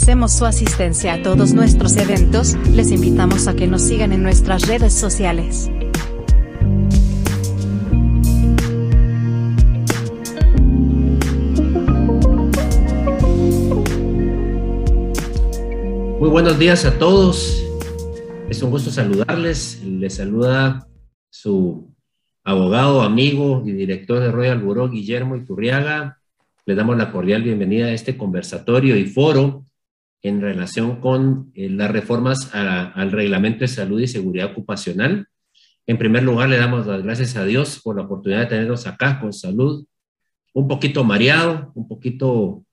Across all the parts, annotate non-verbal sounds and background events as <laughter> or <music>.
Su asistencia a todos nuestros eventos, les invitamos a que nos sigan en nuestras redes sociales. Muy buenos días a todos. Es un gusto saludarles. Les saluda su abogado, amigo y director de Royal Bureau, Guillermo Iturriaga. Le damos la cordial bienvenida a este conversatorio y foro en relación con eh, las reformas al reglamento de salud y seguridad ocupacional. En primer lugar, le damos las gracias a Dios por la oportunidad de tenernos acá con salud, un poquito mareado, un poquito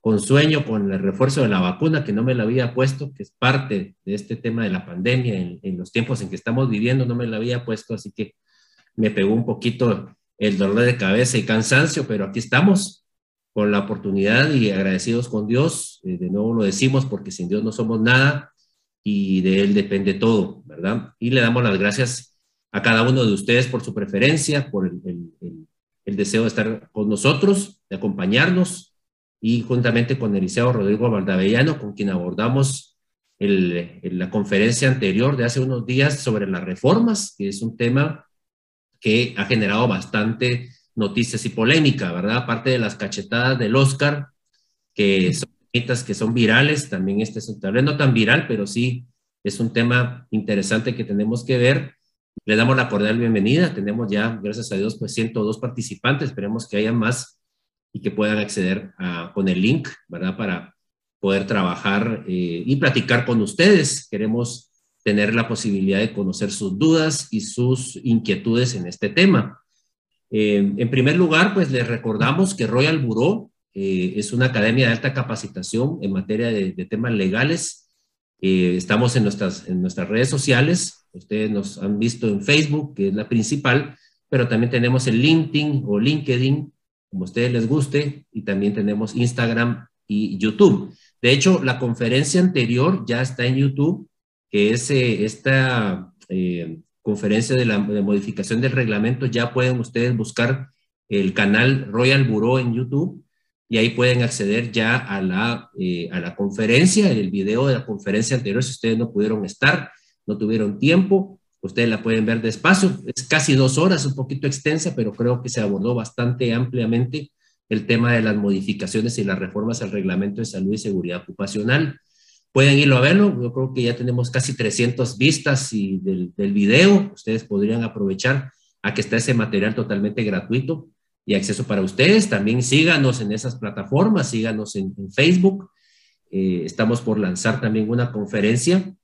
con sueño, con el refuerzo de la vacuna que no me la había puesto, que es parte de este tema de la pandemia en, los tiempos en que estamos viviendo, no me la había puesto, así que me pegó un poquito el dolor de cabeza y cansancio, pero aquí estamos con la oportunidad y agradecidos con Dios. Eh, de nuevo lo decimos porque sin Dios no somos nada y de Él depende todo, ¿verdad? Y le damos las gracias a cada uno de ustedes por su preferencia, por el, el deseo de estar con nosotros, de acompañarnos y juntamente con Eliseo Rodrigo Valdavellano, con quien abordamos el, la conferencia anterior de hace unos días sobre las reformas, que es un tema que ha generado bastante noticias y polémica, ¿verdad? Aparte de las cachetadas del Oscar, que son que son virales, también este es un tal no tan viral, pero sí es un tema interesante que tenemos que ver. Le damos la cordial bienvenida. Tenemos ya, gracias a Dios, pues 102 participantes. Esperemos que haya más y que puedan acceder con el link, ¿verdad? Para poder trabajar eh, y platicar con ustedes. Queremos tener la posibilidad de conocer sus dudas y sus inquietudes en este tema. Eh, en primer lugar, pues les recordamos que Royal Bureau eh, es una academia de alta capacitación en materia de, temas legales. estamos en nuestras, en nuestras redes sociales. Ustedes nos han visto en Facebook, que es la principal, pero también tenemos el LinkedIn o LinkedIn, como a ustedes les guste, y también tenemos Instagram y YouTube. De hecho, la conferencia anterior ya está en YouTube, que es eh, esta eh, conferencia de la modificación del reglamento, ya pueden ustedes buscar el canal Royal Bureau en YouTube y ahí pueden acceder ya a la, eh, a la conferencia, el video de la conferencia anterior, si ustedes no pudieron estar, no tuvieron tiempo, Ustedes la pueden ver despacio, es casi dos horas, un poquito extensa, pero creo que se abordó bastante ampliamente el tema de las modificaciones y las reformas al reglamento de salud y seguridad ocupacional. Pueden irlo a verlo, yo creo que ya tenemos casi 300 vistas y del, del video, ustedes podrían aprovechar a que está ese material totalmente gratuito y acceso para ustedes. También síganos en esas plataformas, síganos en, Facebook. Eh, estamos por lanzar también una conferencia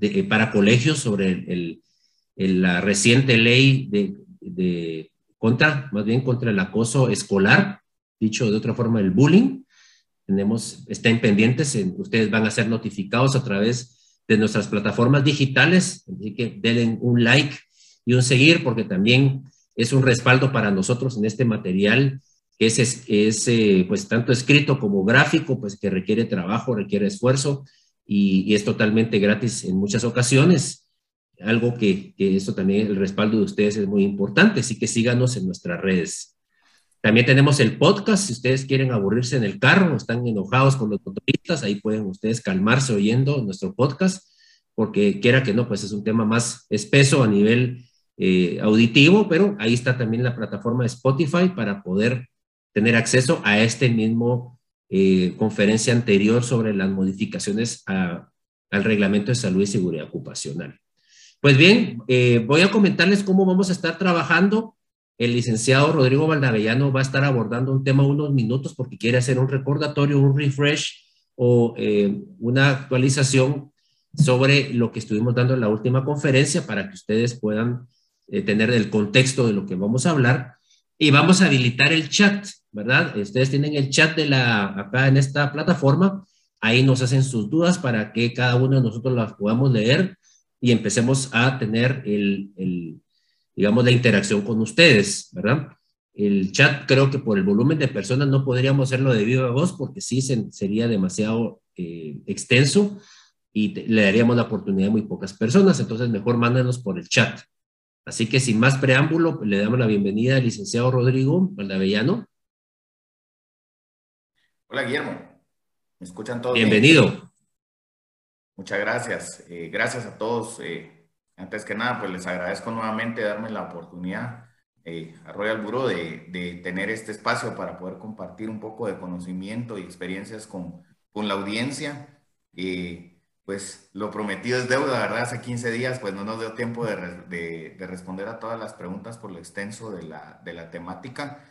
eh, para colegios sobre la reciente ley de, contra, más bien contra el acoso escolar, dicho de otra forma, el bullying. Tenemos, estén pendientes, ustedes van a ser notificados a través de nuestras plataformas digitales, así que denle un like y un seguir, porque también es un respaldo para nosotros en este material que es, es eh, pues tanto escrito como gráfico, pues que requiere trabajo, requiere esfuerzo, y, es totalmente gratis en muchas ocasiones. Algo que, que eso también, el respaldo de ustedes es muy importante, así que síganos en nuestras redes. También tenemos el podcast, si ustedes quieren aburrirse en el carro están enojados con los motoristas, ahí pueden ustedes calmarse oyendo nuestro podcast, porque quiera que no, pues es un tema más espeso a nivel eh, auditivo, pero ahí está también la plataforma de Spotify para poder tener acceso a este mismo eh, conferencia anterior sobre las modificaciones al reglamento de salud y seguridad ocupacional. Pues bien, eh, voy a comentarles cómo vamos a estar trabajando. El licenciado Rodrigo Valdavellano va a estar abordando un tema unos minutos porque quiere hacer un recordatorio, un refresh o eh, una actualización sobre lo que estuvimos dando en la última conferencia para que ustedes puedan tener el contexto de lo que vamos a hablar. Y vamos a habilitar el chat ¿verdad? Ustedes tienen el chat de la, acá en esta plataforma, ahí nos hacen sus dudas para que cada uno de nosotros las podamos leer y empecemos a tener el, el digamos, la interacción con ustedes, ¿verdad? El chat creo que por el volumen de personas no podríamos hacerlo de viva voz porque sí sería demasiado eh, extenso y le daríamos la oportunidad a muy pocas personas, entonces mejor mándenos por el chat. Así que sin más preámbulo, le damos la bienvenida al licenciado Rodrigo Valdavellano. Hola, Guillermo. ¿Me escuchan todos? Bienvenido. Muchas gracias. Eh, gracias a todos. Eh, antes que nada, pues les agradezco nuevamente darme la oportunidad eh, a Royal Bureau de, de, tener este espacio para poder compartir un poco de conocimiento y experiencias con, con la audiencia. pues lo prometido es deuda, ¿verdad? Hace 15 días pues no nos dio tiempo de, de, de responder a todas las preguntas por lo extenso de la, la temática.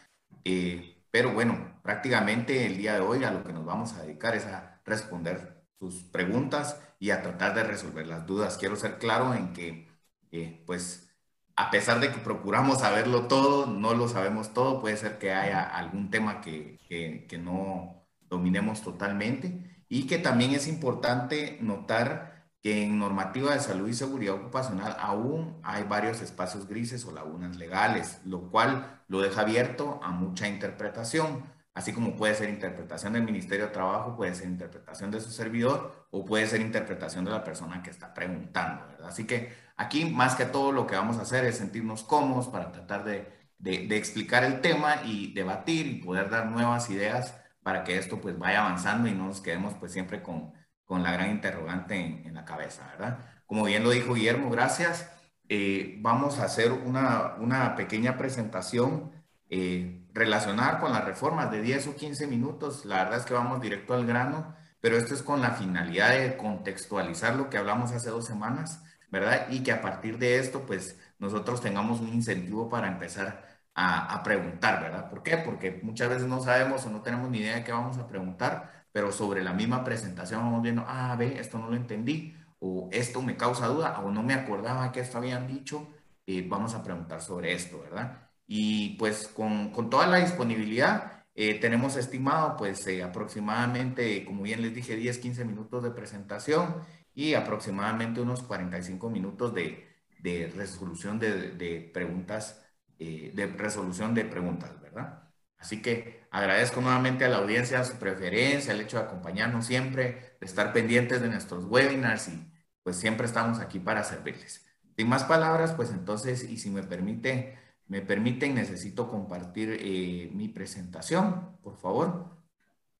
pero bueno, prácticamente el día de hoy a lo que nos vamos a dedicar es a responder sus preguntas y a tratar de resolver las dudas. Quiero ser claro en que, eh, pues, a pesar de que procuramos saberlo todo, no lo sabemos todo, puede ser que haya algún tema que, que, que no dominemos totalmente y que también es importante notar que en normativa de salud y seguridad ocupacional aún hay varios espacios grises o lagunas legales, lo cual lo deja abierto a mucha interpretación así como puede ser interpretación del Ministerio de Trabajo, puede ser interpretación de su servidor o puede ser interpretación de la persona que está preguntando, ¿verdad? Así que aquí más que todo lo que vamos a hacer es sentirnos cómodos para tratar de, de, explicar el tema y debatir y poder dar nuevas ideas para que esto pues vaya avanzando y no nos quedemos pues siempre con, con la gran interrogante en, la cabeza, ¿verdad? Como bien lo dijo Guillermo, gracias. Eh, vamos a hacer una, una pequeña presentación eh, relacionar con las reformas de 10 o 15 minutos. La verdad es que vamos directo al grano, pero esto es con la finalidad de contextualizar lo que hablamos hace dos semanas, ¿verdad? Y que a partir de esto, pues nosotros tengamos un incentivo para empezar a, a preguntar, ¿verdad? ¿Por qué? Porque muchas veces no sabemos o no tenemos ni idea de qué vamos a preguntar, pero sobre la misma presentación vamos viendo, ah, ve, esto no lo entendí, o esto me causa duda, o no me acordaba que esto habían dicho, eh, vamos a preguntar sobre esto, ¿verdad? Y pues con, con toda la disponibilidad eh, tenemos estimado pues eh, aproximadamente, como bien les dije, 10, 15 minutos de presentación y aproximadamente unos 45 minutos de, de resolución de, de preguntas, eh, de resolución de preguntas, ¿verdad? Así que agradezco nuevamente a la audiencia su preferencia, el hecho de acompañarnos siempre, de estar pendientes de nuestros webinars y pues siempre estamos aquí para servirles. Sin más palabras, pues entonces, y si me permite, me permiten, necesito compartir eh, mi presentación, por favor.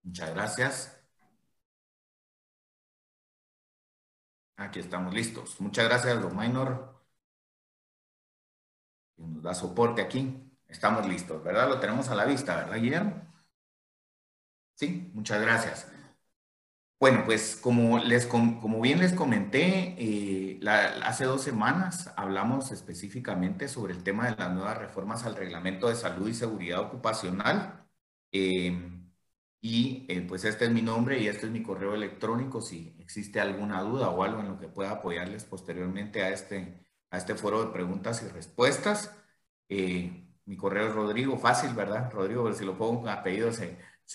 Muchas gracias. Aquí estamos listos. Muchas gracias, don Minor. Nos da soporte aquí. Estamos listos, ¿verdad? Lo tenemos a la vista, ¿verdad, Guillermo? Sí, muchas gracias. Bueno, pues como, les, como bien les comenté, eh, hace dos semanas hablamos específicamente sobre el tema de las nuevas reformas al reglamento de salud y seguridad ocupacional. Em, y eh, pues este es mi nombre y este es mi correo electrónico. Si existe alguna duda o algo en lo que pueda apoyarles posteriormente a este, a este foro de preguntas y respuestas. Eh, mi correo es Rodrigo, fácil, ¿verdad? Rodrigo, si lo pongo con apellido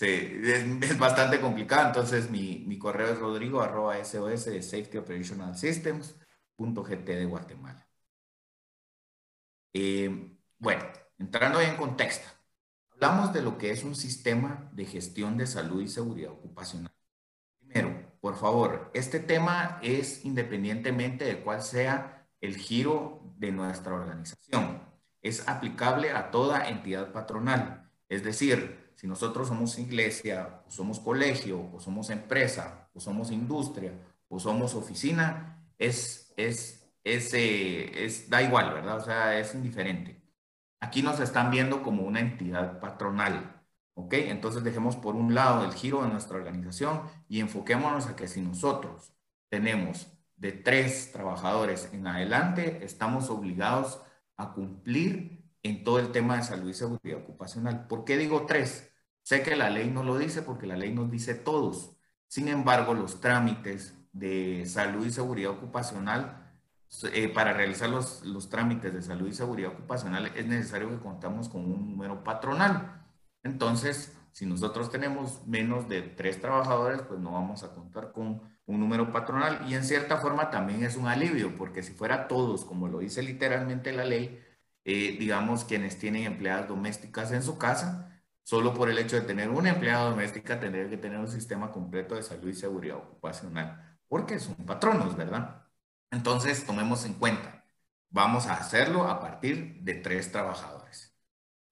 es, bastante complicado, entonces mi, mi correo es rodrigo arroba sos de safety systems punto gt de Guatemala. Eh, bueno, entrando en contexto, hablamos de lo que es un sistema de gestión de salud y seguridad ocupacional. Primero, por favor, este tema es independientemente de cuál sea el giro de nuestra organización. Es aplicable a toda entidad patronal. Es decir, si nosotros somos iglesia, somos colegio, o somos empresa, o somos industria, o somos oficina, es, es, es, eh, es, da igual, ¿verdad? O sea, es indiferente. Aquí nos están viendo como una entidad patronal, ¿ok? Entonces dejemos por un lado el giro de nuestra organización y enfoquémonos a que si nosotros tenemos de tres trabajadores en adelante, estamos obligados a cumplir en todo el tema de salud y seguridad ocupacional. ¿Por qué digo tres? Sé que la ley no lo dice porque la ley nos dice todos. Sin embargo, los trámites de salud y seguridad ocupacional, eh, para realizar los, los trámites de salud y seguridad ocupacional es necesario que contamos con un número patronal. Entonces, si nosotros tenemos menos de tres trabajadores, pues no vamos a contar con un número patronal y en cierta forma también es un alivio, porque si fuera todos, como lo dice literalmente la ley, eh, digamos quienes tienen empleadas domésticas en su casa, solo por el hecho de tener una empleada doméstica, tendría que tener un sistema completo de salud y seguridad ocupacional, porque son patronos, ¿verdad? Entonces, tomemos en cuenta, vamos a hacerlo a partir de tres trabajadores.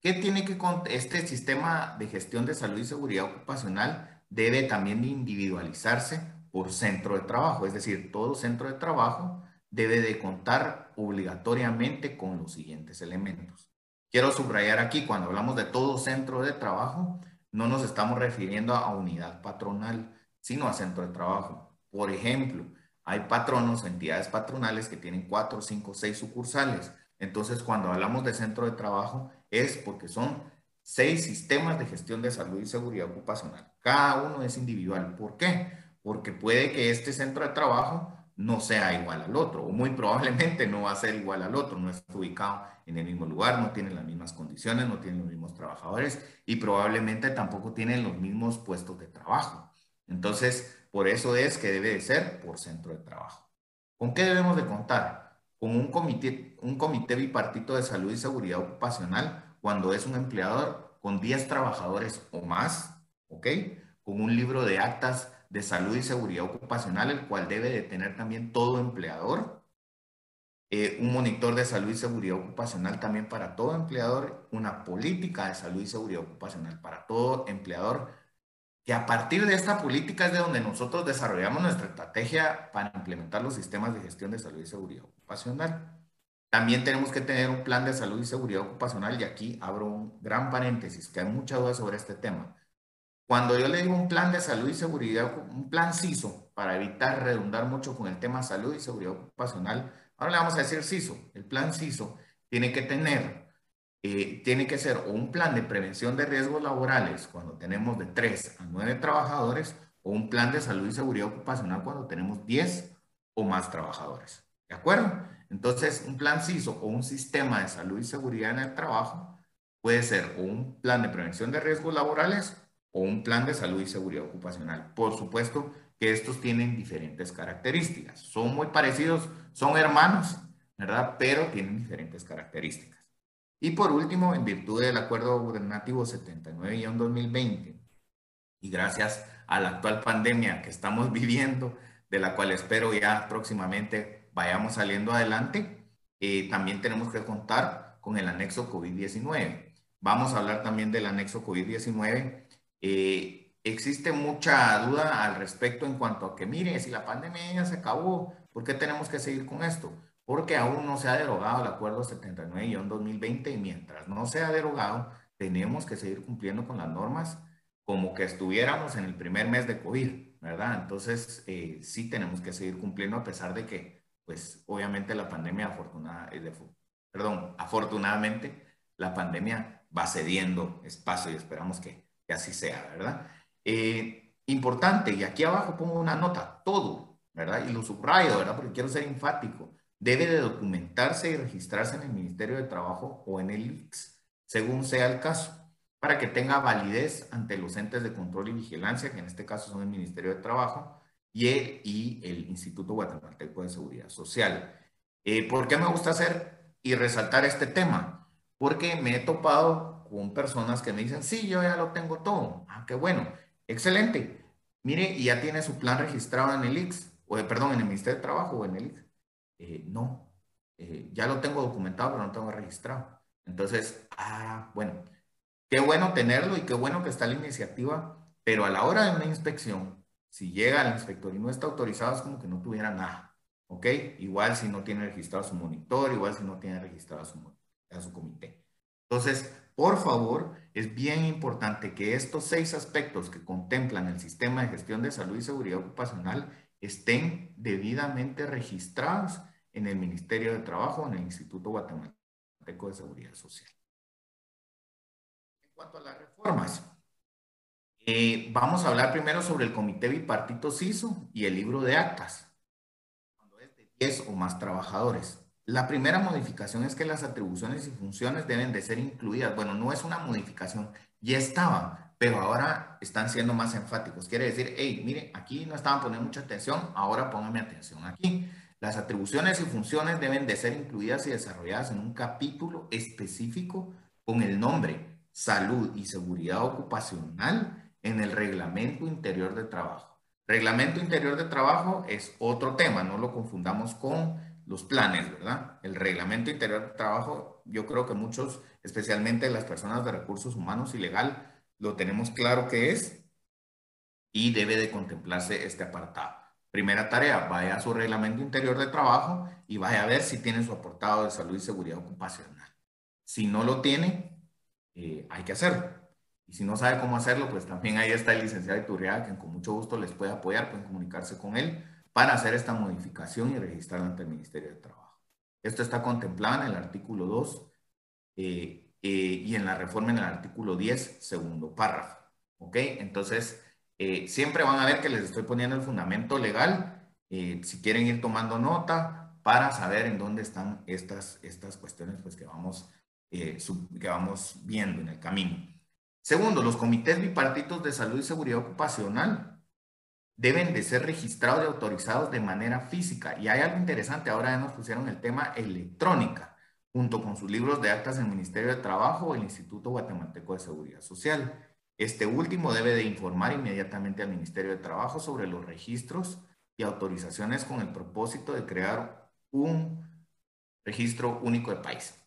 ¿Qué tiene que este sistema de gestión de salud y seguridad ocupacional debe también individualizarse por centro de trabajo, es decir, todo centro de trabajo debe de contar obligatoriamente con los siguientes elementos. Quiero subrayar aquí, cuando hablamos de todo centro de trabajo, no nos estamos refiriendo a unidad patronal, sino a centro de trabajo. Por ejemplo, hay patronos, entidades patronales que tienen cuatro, cinco, seis sucursales. Entonces, cuando hablamos de centro de trabajo, es porque son seis sistemas de gestión de salud y seguridad ocupacional. Cada uno es individual. ¿Por qué? Porque puede que este centro de trabajo no sea igual al otro, o muy probablemente no va a ser igual al otro, no está ubicado en el mismo lugar, no tiene las mismas condiciones, no tiene los mismos trabajadores y probablemente tampoco tiene los mismos puestos de trabajo. Entonces, por eso es que debe de ser por centro de trabajo. ¿Con qué debemos de contar? Con un comité, un comité bipartito de salud y seguridad ocupacional cuando es un empleador con 10 trabajadores o más, ¿ok? Con un libro de actas de salud y seguridad ocupacional, el cual debe de tener también todo empleador. Eh, un monitor de salud y seguridad ocupacional también para todo empleador, una política de salud y seguridad ocupacional para todo empleador, que a partir de esta política es de donde nosotros desarrollamos nuestra estrategia para implementar los sistemas de gestión de salud y seguridad ocupacional. También tenemos que tener un plan de salud y seguridad ocupacional y aquí abro un gran paréntesis, que hay mucha duda sobre este tema. Cuando yo le digo un plan de salud y seguridad, un plan CISO, para evitar redundar mucho con el tema salud y seguridad ocupacional, ahora le vamos a decir CISO. El plan CISO tiene que tener, eh, tiene que ser un plan de prevención de riesgos laborales cuando tenemos de 3 a 9 trabajadores o un plan de salud y seguridad ocupacional cuando tenemos 10 o más trabajadores. ¿De acuerdo? Entonces, un plan CISO o un sistema de salud y seguridad en el trabajo puede ser un plan de prevención de riesgos laborales o un plan de salud y seguridad ocupacional. Por supuesto que estos tienen diferentes características. Son muy parecidos, son hermanos, ¿verdad? Pero tienen diferentes características. Y por último, en virtud del Acuerdo Gubernativo 79-2020 y gracias a la actual pandemia que estamos <laughs> viviendo, de la cual espero ya próximamente vayamos saliendo adelante, eh, también tenemos que contar con el anexo COVID-19. Vamos a hablar también del anexo COVID-19 eh, existe mucha duda al respecto en cuanto a que, mire, si la pandemia ya se acabó, ¿por qué tenemos que seguir con esto? Porque aún no se ha derogado el acuerdo 79-2020 y mientras no se ha derogado, tenemos que seguir cumpliendo con las normas como que estuviéramos en el primer mes de COVID, ¿verdad? Entonces, eh, sí tenemos que seguir cumpliendo a pesar de que, pues, obviamente la pandemia, afortunada, eh, perdón, afortunadamente, la pandemia va cediendo espacio y esperamos que que así sea, ¿verdad? Eh, importante, y aquí abajo pongo una nota, todo, ¿verdad? Y lo subrayo, ¿verdad? Porque quiero ser enfático. Debe de documentarse y registrarse en el Ministerio de Trabajo o en el IX, según sea el caso, para que tenga validez ante los entes de control y vigilancia, que en este caso son el Ministerio de Trabajo y el, Instituto Guatemalteco de Seguridad Social. Eh, ¿Por qué me gusta hacer y resaltar este tema? Porque me he topado con personas que me dicen, sí, yo ya lo tengo todo. Ah, qué bueno, excelente. Mire, y ya tiene su plan registrado en el IX, o perdón, en el Ministerio de Trabajo o en el IX. Eh, no, eh, ya lo tengo documentado, pero no tengo registrado. Entonces, ah, bueno, qué bueno tenerlo y qué bueno que está la iniciativa, pero a la hora de una inspección, si llega al inspector y no está autorizado, es como que no tuviera nada. ¿Ok? Igual si no tiene registrado su monitor, igual si no tiene registrado su, a su comité. Entonces, por favor, es bien importante que estos seis aspectos que contemplan el sistema de gestión de salud y seguridad ocupacional estén debidamente registrados en el Ministerio de Trabajo, en el Instituto Guatemalteco de Seguridad Social. En cuanto a las reformas, eh, vamos a hablar primero sobre el Comité Bipartito CISO y el libro de actas, cuando es de 10 o más trabajadores. La primera modificación es que las atribuciones y funciones deben de ser incluidas. Bueno, no es una modificación, ya estaban, pero ahora están siendo más enfáticos. Quiere decir, hey, mire, aquí no estaban poniendo mucha atención, ahora póngame atención aquí. Las atribuciones y funciones deben de ser incluidas y desarrolladas en un capítulo específico con el nombre Salud y Seguridad Ocupacional en el Reglamento Interior de Trabajo. Reglamento Interior de Trabajo es otro tema, no lo confundamos con los planes, ¿verdad? El reglamento interior de trabajo, yo creo que muchos, especialmente las personas de recursos humanos y legal, lo tenemos claro que es. y debe de contemplarse este apartado. Primera tarea, vaya a su reglamento interior de trabajo y vaya a ver si tiene su aportado de salud y seguridad ocupacional. Si no lo tiene, eh, hay que hacerlo. Y si no sabe cómo hacerlo, pues también ahí está el licenciado Iturriaga, que con mucho gusto les puede apoyar, pueden comunicarse con él para hacer esta modificación y registrarla ante el Ministerio de Trabajo. Esto está contemplado en el artículo 2 eh, eh, y en la reforma en el artículo 10, segundo párrafo. ¿Ok? Entonces, eh, siempre van a ver que les estoy poniendo el fundamento legal, eh, si quieren ir tomando nota para saber en dónde están estas, estas cuestiones pues, que, vamos, eh, que vamos viendo en el camino. Segundo, los comités bipartitos de salud y seguridad ocupacional deben de ser registrados y autorizados de manera física. Y hay algo interesante, ahora ya nos pusieron el tema electrónica, junto con sus libros de actas del Ministerio de Trabajo o el Instituto Guatemalteco de Seguridad Social. Este último debe de informar inmediatamente al Ministerio de Trabajo sobre los registros y autorizaciones con el propósito de crear un registro único de país.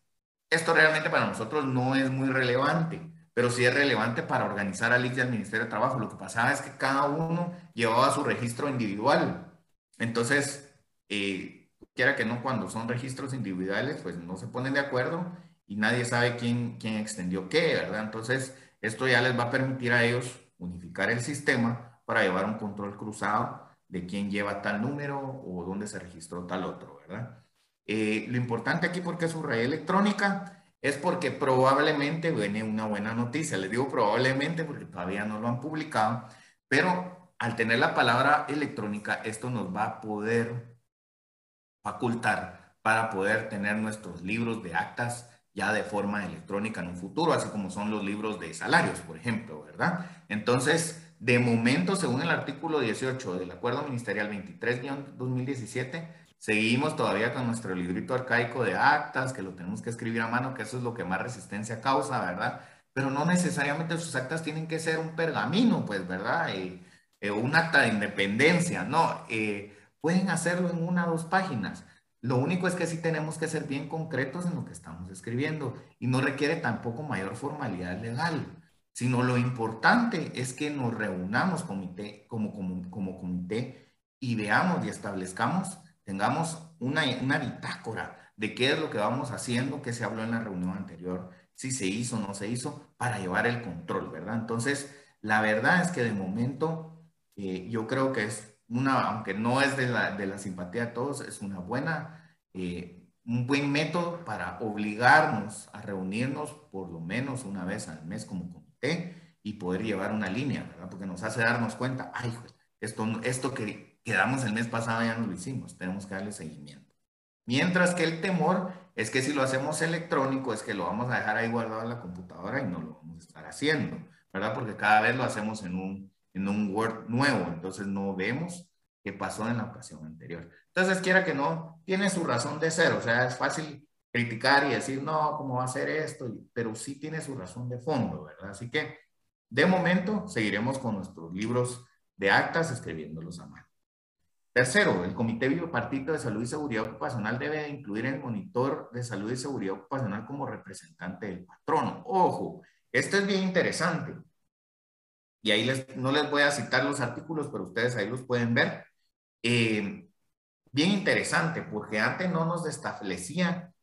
Esto realmente para nosotros no es muy relevante, pero sí es relevante para organizar al ICS y al Ministerio de Trabajo. Lo que pasaba es que cada uno llevaba su registro individual. Entonces, eh, quiera que no, cuando son registros individuales, pues no se ponen de acuerdo y nadie sabe quién, quién extendió qué, ¿verdad? Entonces, esto ya les va a permitir a ellos unificar el sistema para llevar un control cruzado de quién lleva tal número o dónde se registró tal otro, ¿verdad? Eh, lo importante aquí porque es su red electrónica es porque probablemente viene una buena noticia. Les digo probablemente porque todavía no lo han publicado, pero al tener la palabra electrónica, esto nos va a poder facultar para poder tener nuestros libros de actas ya de forma electrónica en un futuro, así como son los libros de salarios, por ejemplo, ¿verdad? Entonces, de momento, según el artículo 18 del Acuerdo Ministerial 23-2017, seguimos todavía con nuestro librito arcaico de actas, que lo tenemos que escribir a mano, que eso es lo que más resistencia causa, ¿verdad? Pero no necesariamente sus actas tienen que ser un pergamino, pues, ¿verdad? Eh, eh, un acta de independencia, no. Eh, pueden hacerlo en una o dos páginas lo único es que sí tenemos que ser bien concretos en lo que estamos escribiendo y no requiere tampoco mayor formalidad legal, sino lo importante es que nos reunamos comité, como, como, como comité y veamos y establezcamos, tengamos una, una bitácora de qué es lo que vamos haciendo, qué se habló en la reunión anterior, si se hizo o no se hizo, para llevar el control, ¿verdad? Entonces, la verdad es que de momento eh, yo creo que es una, aunque no es de la, de la simpatía de todos, es una buena, eh, un buen método para obligarnos a reunirnos por lo menos una vez al mes como comité y poder llevar una línea, ¿verdad? Porque nos hace darnos cuenta, ay, esto, esto que quedamos el mes pasado ya no lo hicimos, tenemos que darle seguimiento. Mientras que el temor es que si lo hacemos electrónico es que lo vamos a dejar ahí guardado en la computadora y no lo vamos a estar haciendo, ¿verdad? Porque cada vez lo hacemos en un, en un Word nuevo, entonces no vemos qué pasó en la ocasión anterior. Entonces, quiera que no, tiene su razón de ser, o sea, es fácil criticar y decir, no, ¿cómo va a ser esto? Pero sí tiene su razón de fondo, ¿verdad? Así que, de momento, seguiremos con nuestros libros de actas escribiéndolos a mano. Tercero, el Comité Bipartito de Salud y Seguridad Ocupacional debe incluir el monitor de salud y seguridad ocupacional como representante del patrono. Ojo, esto es bien interesante y ahí no les voy a citar los artículos, pero ustedes ahí los pueden ver. Eh, bien interesante, porque antes no nos establecía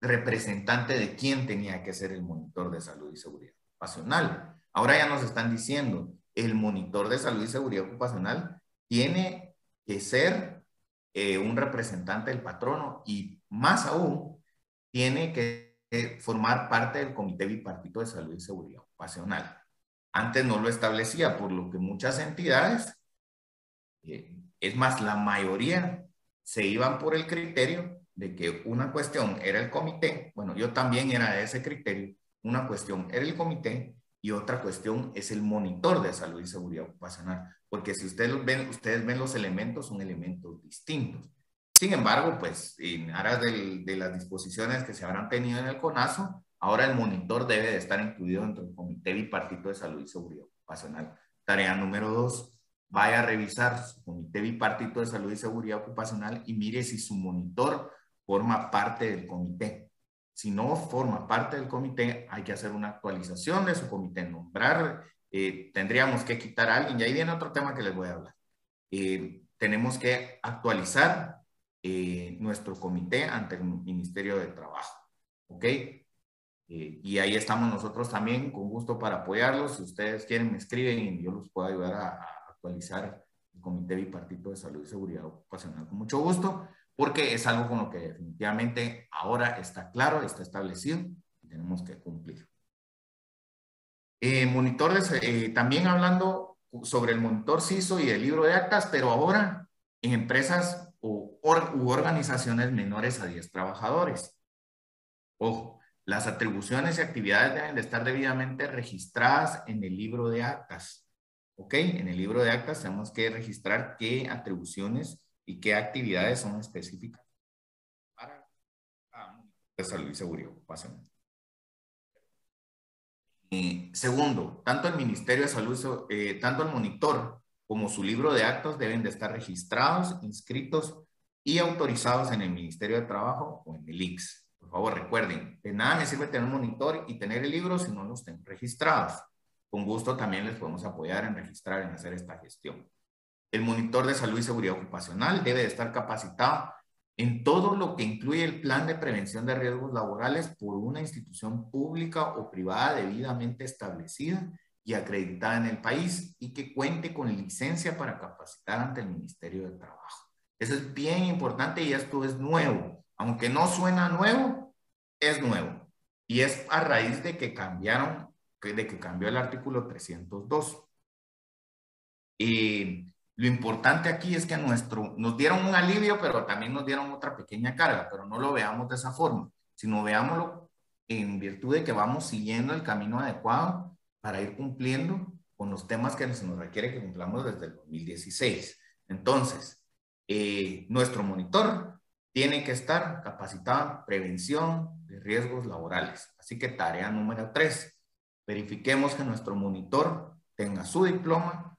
representante de quién tenía que ser el monitor de salud y seguridad ocupacional. Ahora ya nos están diciendo, el monitor de salud y seguridad ocupacional tiene que ser eh, un representante del patrono y más aún, tiene que formar parte del Comité Bipartito de Salud y Seguridad Ocupacional. Antes no lo establecía, por lo que muchas entidades, eh, es más, la mayoría se iban por el criterio de que una cuestión era el comité, bueno, yo también era de ese criterio, una cuestión era el comité y otra cuestión es el monitor de salud y seguridad ocupacional, porque si ustedes ven, los elementos, son elementos distintos. Sin embargo, pues en aras de las disposiciones que se habrán tenido en el CONASO, Ahora el monitor debe de estar incluido dentro del Comité Bipartito de Salud y Seguridad Ocupacional. Tarea número dos, vaya a revisar su Comité Bipartito de Salud y Seguridad Ocupacional y mire si su monitor forma parte del comité. Si no forma parte del comité, hay que hacer una actualización de su comité, nombrar eh, tendríamos que quitar a alguien, y ahí viene otro tema que les voy a hablar. Eh, tenemos que actualizar nuestro comité ante el Ministerio de Trabajo, ¿ok? y ahí estamos nosotros también con gusto para apoyarlos. Si ustedes quieren, me escriben y yo los puedo ayudar a, a actualizar el Comité Bipartito de Salud y Seguridad Ocupacional con mucho gusto, porque es algo con lo que definitivamente ahora está claro, está establecido y tenemos que cumplir. Eh, monitor eh, también hablando sobre el monitor CISO y el libro de actas, pero ahora en empresas u, organizaciones menores a 10 trabajadores. Ojo, las atribuciones y actividades deben de estar debidamente registradas en el libro de actas. ¿Ok? En el libro de actas tenemos que registrar qué atribuciones y qué actividades son específicas para la salud y seguridad ocupacional. Eh, segundo, tanto el Ministerio de Salud, eh, tanto el monitor como su libro de actos deben de estar registrados, inscritos y autorizados en el Ministerio de Trabajo o en el IX. Por favor, recuerden, de nada me sirve tener un monitor y tener el libro si no los tengo registrados. Con gusto también les podemos apoyar en registrar, en hacer esta gestión. El monitor de salud y seguridad ocupacional debe de estar capacitado en todo lo que incluye el plan de prevención de riesgos laborales por una institución pública o privada debidamente establecida y acreditada en el país y que cuente con licencia para capacitar ante el Ministerio de Trabajo. Eso es bien importante y esto es nuevo. Aunque no suena nuevo, es nuevo. Y es a raíz de que cambiaron, de que cambió el artículo 302. Y lo importante aquí es que nuestro, nos dieron un alivio, pero también nos dieron otra pequeña carga, pero no lo veamos de esa forma, sino veámoslo en virtud de que vamos siguiendo el camino adecuado para ir cumpliendo con los temas que se nos requiere que cumplamos desde el 2016. Entonces, eh, nuestro monitor tiene que estar capacitado en prevención de riesgos laborales. Así que tarea número tres, verifiquemos que nuestro monitor tenga su diploma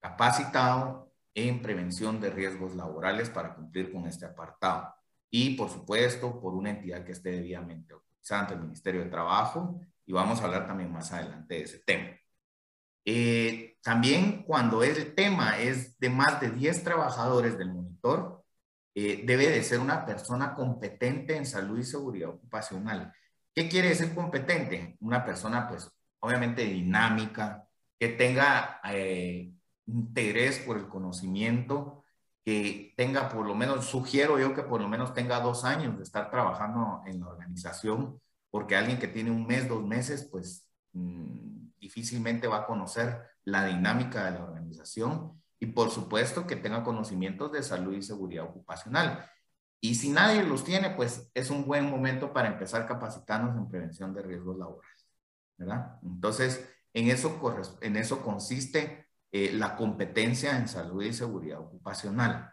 capacitado en prevención de riesgos laborales para cumplir con este apartado. Y, por supuesto, por una entidad que esté debidamente autorizada el Ministerio de Trabajo. Y vamos a hablar también más adelante de ese tema. Eh, también cuando el tema es de más de 10 trabajadores del monitor, eh, debe de ser una persona competente en salud y seguridad ocupacional. ¿Qué quiere decir competente? Una persona, pues, obviamente dinámica, que tenga eh, interés por el conocimiento, que tenga por lo menos, sugiero yo que por lo menos tenga dos años de estar trabajando en la organización, porque alguien que tiene un mes, dos meses, pues mm, difícilmente va a conocer la dinámica de la organización y por supuesto que tenga conocimientos de salud y seguridad ocupacional. Y si nadie los tiene, pues es un buen momento para empezar capacitarnos en prevención de riesgos laborales, ¿verdad? Entonces, en eso, en eso consiste eh, la competencia en salud y seguridad ocupacional.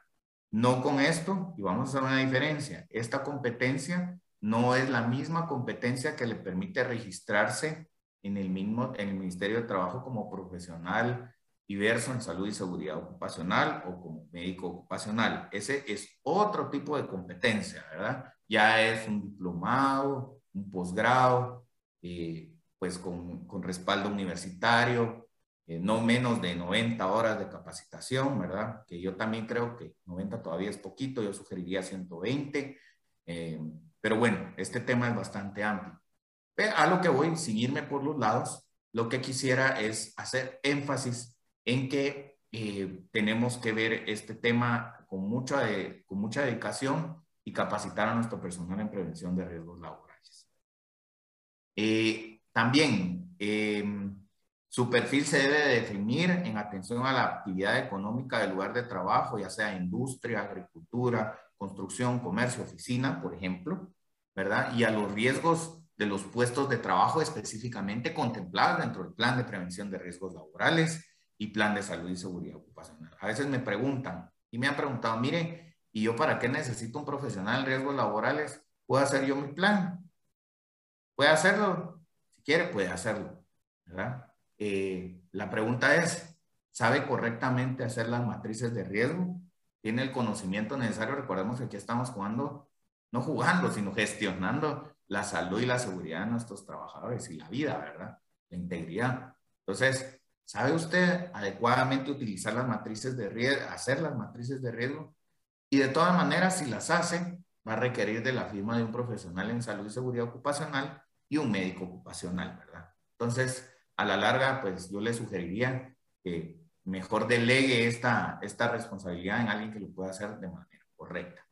No con esto, y vamos a hacer una diferencia, esta competencia no es la misma competencia que le permite registrarse en el mismo, en el Ministerio de Trabajo como profesional diverso en salud y seguridad ocupacional o como médico ocupacional. Ese es otro tipo de competencia, ¿verdad? Ya es un diplomado, un posgrado, eh, pues con, con respaldo universitario, eh, no menos de 90 horas de capacitación, ¿verdad? Que yo también creo que 90 todavía es poquito, yo sugeriría 120, eh, pero bueno, este tema es bastante amplio. a lo que voy, sin irme por los lados, lo que quisiera es hacer énfasis en que eh, tenemos que ver este tema con mucha, con mucha dedicación y capacitar a nuestro personal en prevención de riesgos laborales. también, su perfil se debe definir en atención a la actividad económica del lugar de trabajo, ya sea industria, agricultura, construcción, comercio, oficina, por ejemplo, ¿verdad? Y a los riesgos de los puestos de trabajo específicamente contemplados dentro del plan de prevención de riesgos laborales y plan de salud y seguridad ocupacional. A veces me preguntan y me han preguntado, mire, ¿y yo para qué necesito un profesional en riesgos laborales? ¿Puedo hacer yo mi plan? ¿Puede hacerlo? Si quiere, puede hacerlo, ¿verdad? Eh, la pregunta es, ¿sabe correctamente hacer las matrices de riesgo? ¿Tiene el conocimiento necesario? Recordemos que aquí estamos jugando, no jugando, sino gestionando la salud y la seguridad de nuestros trabajadores y la vida, ¿verdad? La integridad. Entonces, ¿Sabe usted adecuadamente utilizar las matrices de riesgo, hacer las matrices de riesgo? Y de todas maneras, si las hace, va a requerir de la firma de un profesional en salud y seguridad ocupacional y un médico ocupacional, ¿verdad? Entonces, a la larga, pues yo le sugeriría que mejor delegue esta, esta responsabilidad en alguien que lo pueda hacer de manera correcta.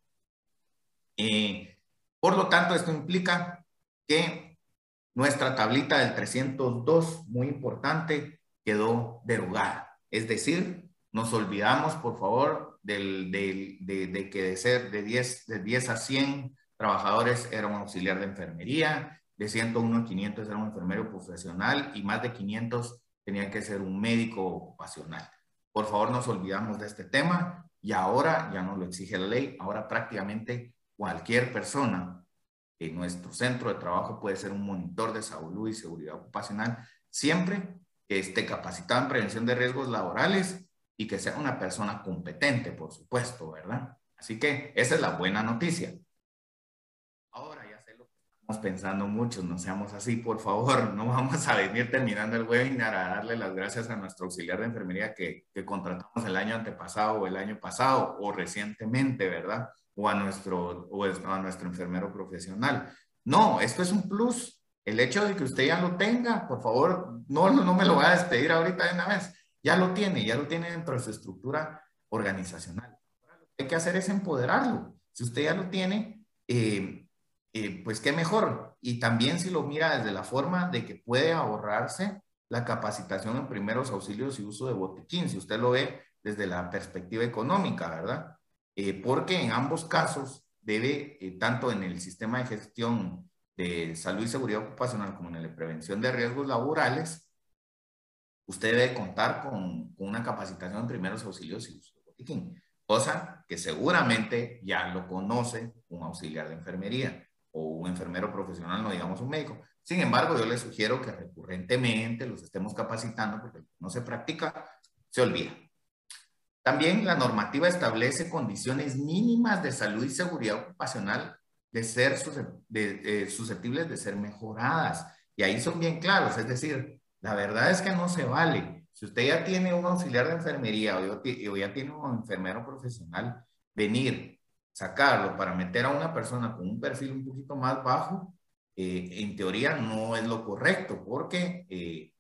Eh, por lo tanto, esto implica que nuestra tablita del 302, muy importante, quedó derogada. Es decir, nos olvidamos, por favor, del, de, de, que de ser de 10, de 10 a 100 trabajadores era un auxiliar de enfermería, de 101 a 500 era un enfermero profesional y más de 500 tenía que ser un médico ocupacional. Por favor, nos olvidamos de este tema y ahora ya no lo exige la ley, ahora prácticamente cualquier persona en nuestro centro de trabajo puede ser un monitor de salud y seguridad ocupacional, siempre que esté capacitado en prevención de riesgos laborales y que sea una persona competente, por supuesto, ¿verdad? Así que esa es la buena noticia. Ahora ya sé lo que estamos pensando muchos, no seamos así, por favor, <laughs> no vamos a venir terminando el webinar a darle las gracias a nuestro auxiliar de enfermería que, contratamos el año antepasado o el año pasado o recientemente, ¿verdad? O a nuestro, o a nuestro enfermero profesional. No, esto es un plus. El hecho de que usted ya lo tenga, por favor, no, no me lo va a despedir ahorita de una vez. Ya lo tiene, ya lo tiene dentro de su estructura organizacional. lo que hay que hacer es empoderarlo. Si usted ya lo tiene, eh, eh, pues qué mejor. Y también si lo mira desde la forma de que puede ahorrarse la capacitación en primeros auxilios y uso de botiquín, si usted lo ve desde la perspectiva económica, ¿verdad? Eh, porque en ambos casos debe, tanto en el sistema de gestión de salud y seguridad ocupacional como en de prevención de riesgos laborales, usted debe contar con, con una capacitación en primeros auxilios y uso de botiquín, cosa que seguramente ya lo conoce un auxiliar de enfermería o un enfermero profesional, no digamos un médico. Sin embargo, yo le sugiero que recurrentemente los estemos capacitando porque no se practica, se olvida. También la normativa establece condiciones mínimas de salud y seguridad ocupacional de ser de, susceptibles de ser mejoradas. Y ahí son bien claros, es decir, la verdad es que no se vale. Si usted ya tiene un auxiliar de enfermería o ya tiene un enfermero profesional, venir, sacarlo para meter a una persona con un perfil un poquito más bajo, eh, en teoría no es lo correcto, porque eh,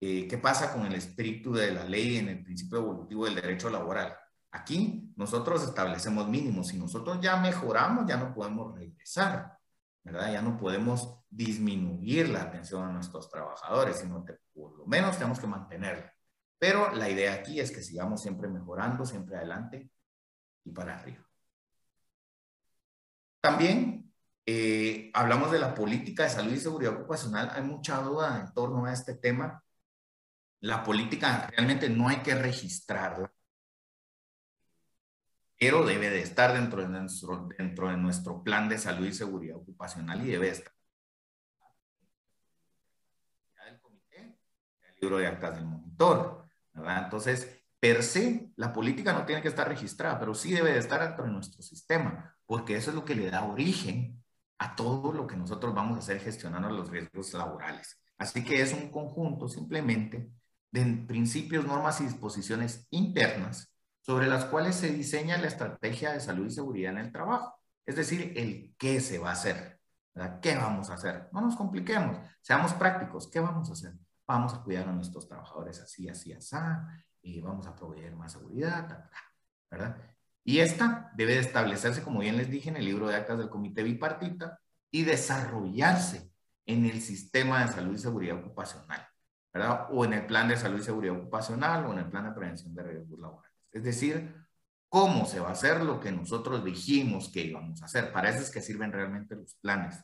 eh, ¿qué pasa con el espíritu de la ley en el principio evolutivo del derecho laboral? Aquí nosotros establecemos mínimos. Si nosotros ya mejoramos, ya no podemos regresar, ¿verdad? Ya no podemos disminuir la atención a nuestros trabajadores, sino que por lo menos tenemos que mantenerla. Pero la idea aquí es que sigamos siempre mejorando, siempre adelante y para arriba. También eh, hablamos de la política de salud y seguridad ocupacional. Hay mucha duda en torno a este tema. La política realmente no hay que registrarla pero debe de estar dentro de nuestro, dentro de nuestro plan de salud y seguridad ocupacional y debe estar. del comité, el libro de actas del monitor, ¿verdad? Entonces, per se, la política no tiene que estar registrada, pero sí debe de estar dentro de nuestro sistema, porque eso es lo que le da origen a todo lo que nosotros vamos a hacer gestionando los riesgos laborales. Así que es un conjunto simplemente de principios, normas y disposiciones internas sobre las cuales se diseña la estrategia de salud y seguridad en el trabajo. Es decir, el qué se va a hacer, ¿verdad? ¿Qué vamos a hacer? No nos compliquemos, seamos prácticos. ¿Qué vamos a hacer? Vamos a cuidar a nuestros trabajadores así, así, así, y vamos a proveer más seguridad, ¿verdad? Y esta debe de establecerse, como bien les dije, en el libro de actas del comité bipartita y desarrollarse en el sistema de salud y seguridad ocupacional, ¿verdad? O en el plan de salud y seguridad ocupacional o en el plan de prevención de riesgos laborales. Es decir, cómo se va a hacer lo que nosotros dijimos que íbamos a hacer. Para eso es que sirven realmente los planes.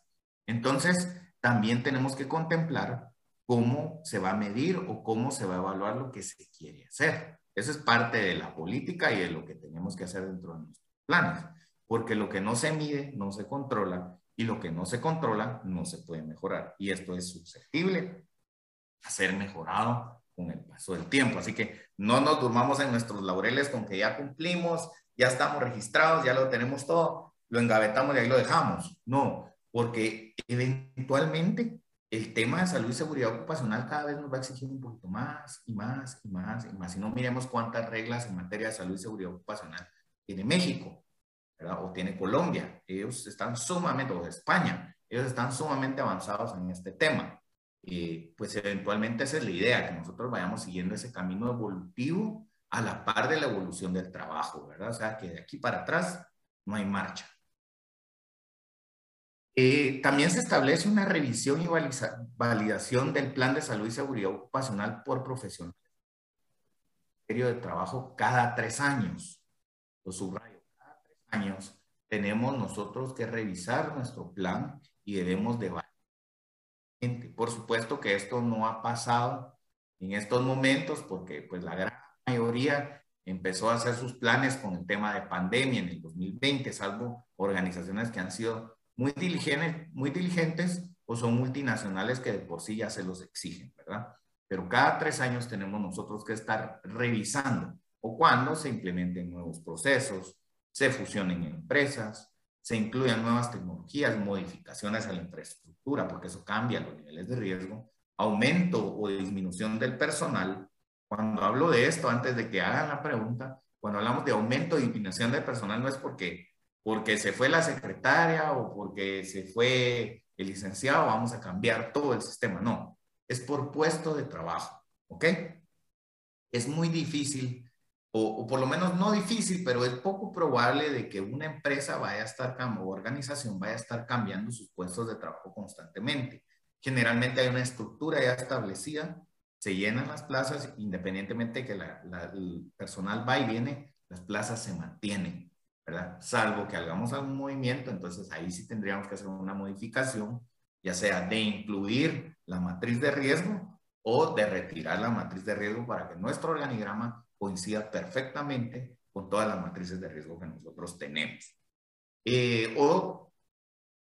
Entonces, también tenemos que contemplar cómo se va a medir o cómo se va a evaluar lo que se quiere hacer. Eso es parte de la política y de lo que tenemos que hacer dentro de nuestros planes, porque lo que no se mide no se controla y lo que no se controla no se puede mejorar. Y esto es susceptible a ser mejorado con el paso del tiempo. Así que no nos durmamos en nuestros laureles con que ya cumplimos, ya estamos registrados, ya lo tenemos todo, lo engavetamos y ahí lo dejamos. No, porque eventualmente el tema de salud y seguridad ocupacional cada vez nos va a exigir un poquito más y más y más y más. Si no miremos cuántas reglas en materia de salud y seguridad ocupacional tiene México, ¿verdad? O tiene Colombia. Ellos están sumamente, o España, ellos están sumamente avanzados en este tema. Y pues eventualmente esa es la idea, que nosotros vayamos siguiendo ese camino evolutivo a la par de la evolución del trabajo, ¿verdad? O sea, que de aquí para atrás no hay marcha. Eh, también se establece una revisión y validación del plan de salud y seguridad ocupacional por profesional. de trabajo cada tres años. Lo subrayo, cada tres años tenemos nosotros que revisar nuestro plan y debemos de Por supuesto que esto no ha pasado en estos momentos porque pues la gran mayoría empezó a hacer sus planes con el tema de pandemia en el 2020, salvo organizaciones que han sido muy diligentes, muy diligentes o son multinacionales que de por sí ya se los exigen, ¿verdad? Pero cada tres años tenemos nosotros que estar revisando o cuando se implementen nuevos procesos, se fusionen empresas, se incluyan nuevas tecnologías, modificaciones a la infraestructura, porque eso cambia los niveles de riesgo, aumento o disminución del personal. Cuando hablo de esto, antes de que hagan la pregunta, cuando hablamos de aumento o disminución del personal, no es porque porque se fue la secretaria o porque se fue el licenciado, vamos a cambiar todo el sistema. No, es por puesto de trabajo, ¿ok? Es muy difícil, o, por lo menos no difícil, pero es poco probable de que una empresa vaya a estar, o organización vaya a estar cambiando sus puestos de trabajo constantemente. Generalmente hay una estructura ya establecida, se llenan las plazas, independientemente de que el personal va y viene, las plazas se mantienen. Salvo que hagamos algún movimiento, entonces ahí sí tendríamos que hacer una modificación, ya sea de incluir la matriz de riesgo o de retirar la matriz de riesgo para que nuestro organigrama coincida perfectamente con todas las matrices de riesgo que nosotros tenemos. Eh, o,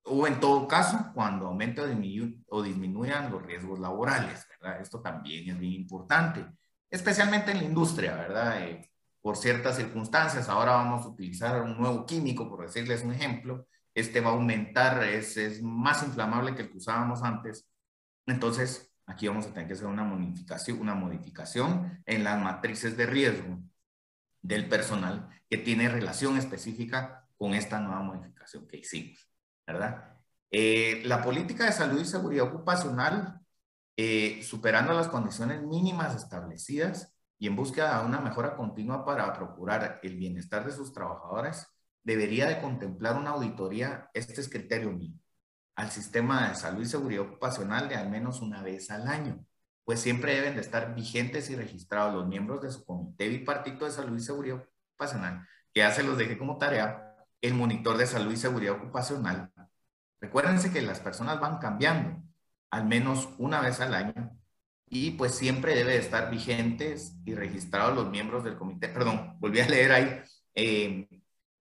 o en todo caso, cuando aumente o, disminuyan los riesgos laborales, ¿verdad? Esto también es bien importante, especialmente en la industria, ¿verdad? Eh, por ciertas circunstancias. Ahora vamos a utilizar un nuevo químico, por decirles un ejemplo. Este va a aumentar, es, es más inflamable que el que usábamos antes. Entonces, aquí vamos a tener que hacer una modificación, una modificación en las matrices de riesgo del personal que tiene relación específica con esta nueva modificación que hicimos, ¿verdad? Eh, la política de salud y seguridad ocupacional, eh, superando las condiciones mínimas establecidas, y en búsqueda de una mejora continua para procurar el bienestar de sus trabajadores, debería de contemplar una auditoría, este es criterio mío, al sistema de salud y seguridad ocupacional de al menos una vez al año, pues siempre deben de estar vigentes y registrados los miembros de su comité bipartito de salud y seguridad ocupacional, que ya se los dejé como tarea, el monitor de salud y seguridad ocupacional. Recuérdense que las personas van cambiando al menos una vez al año y pues siempre debe de estar vigentes y registrados los miembros del comité. <laughs> Perdón, volví a leer ahí eh,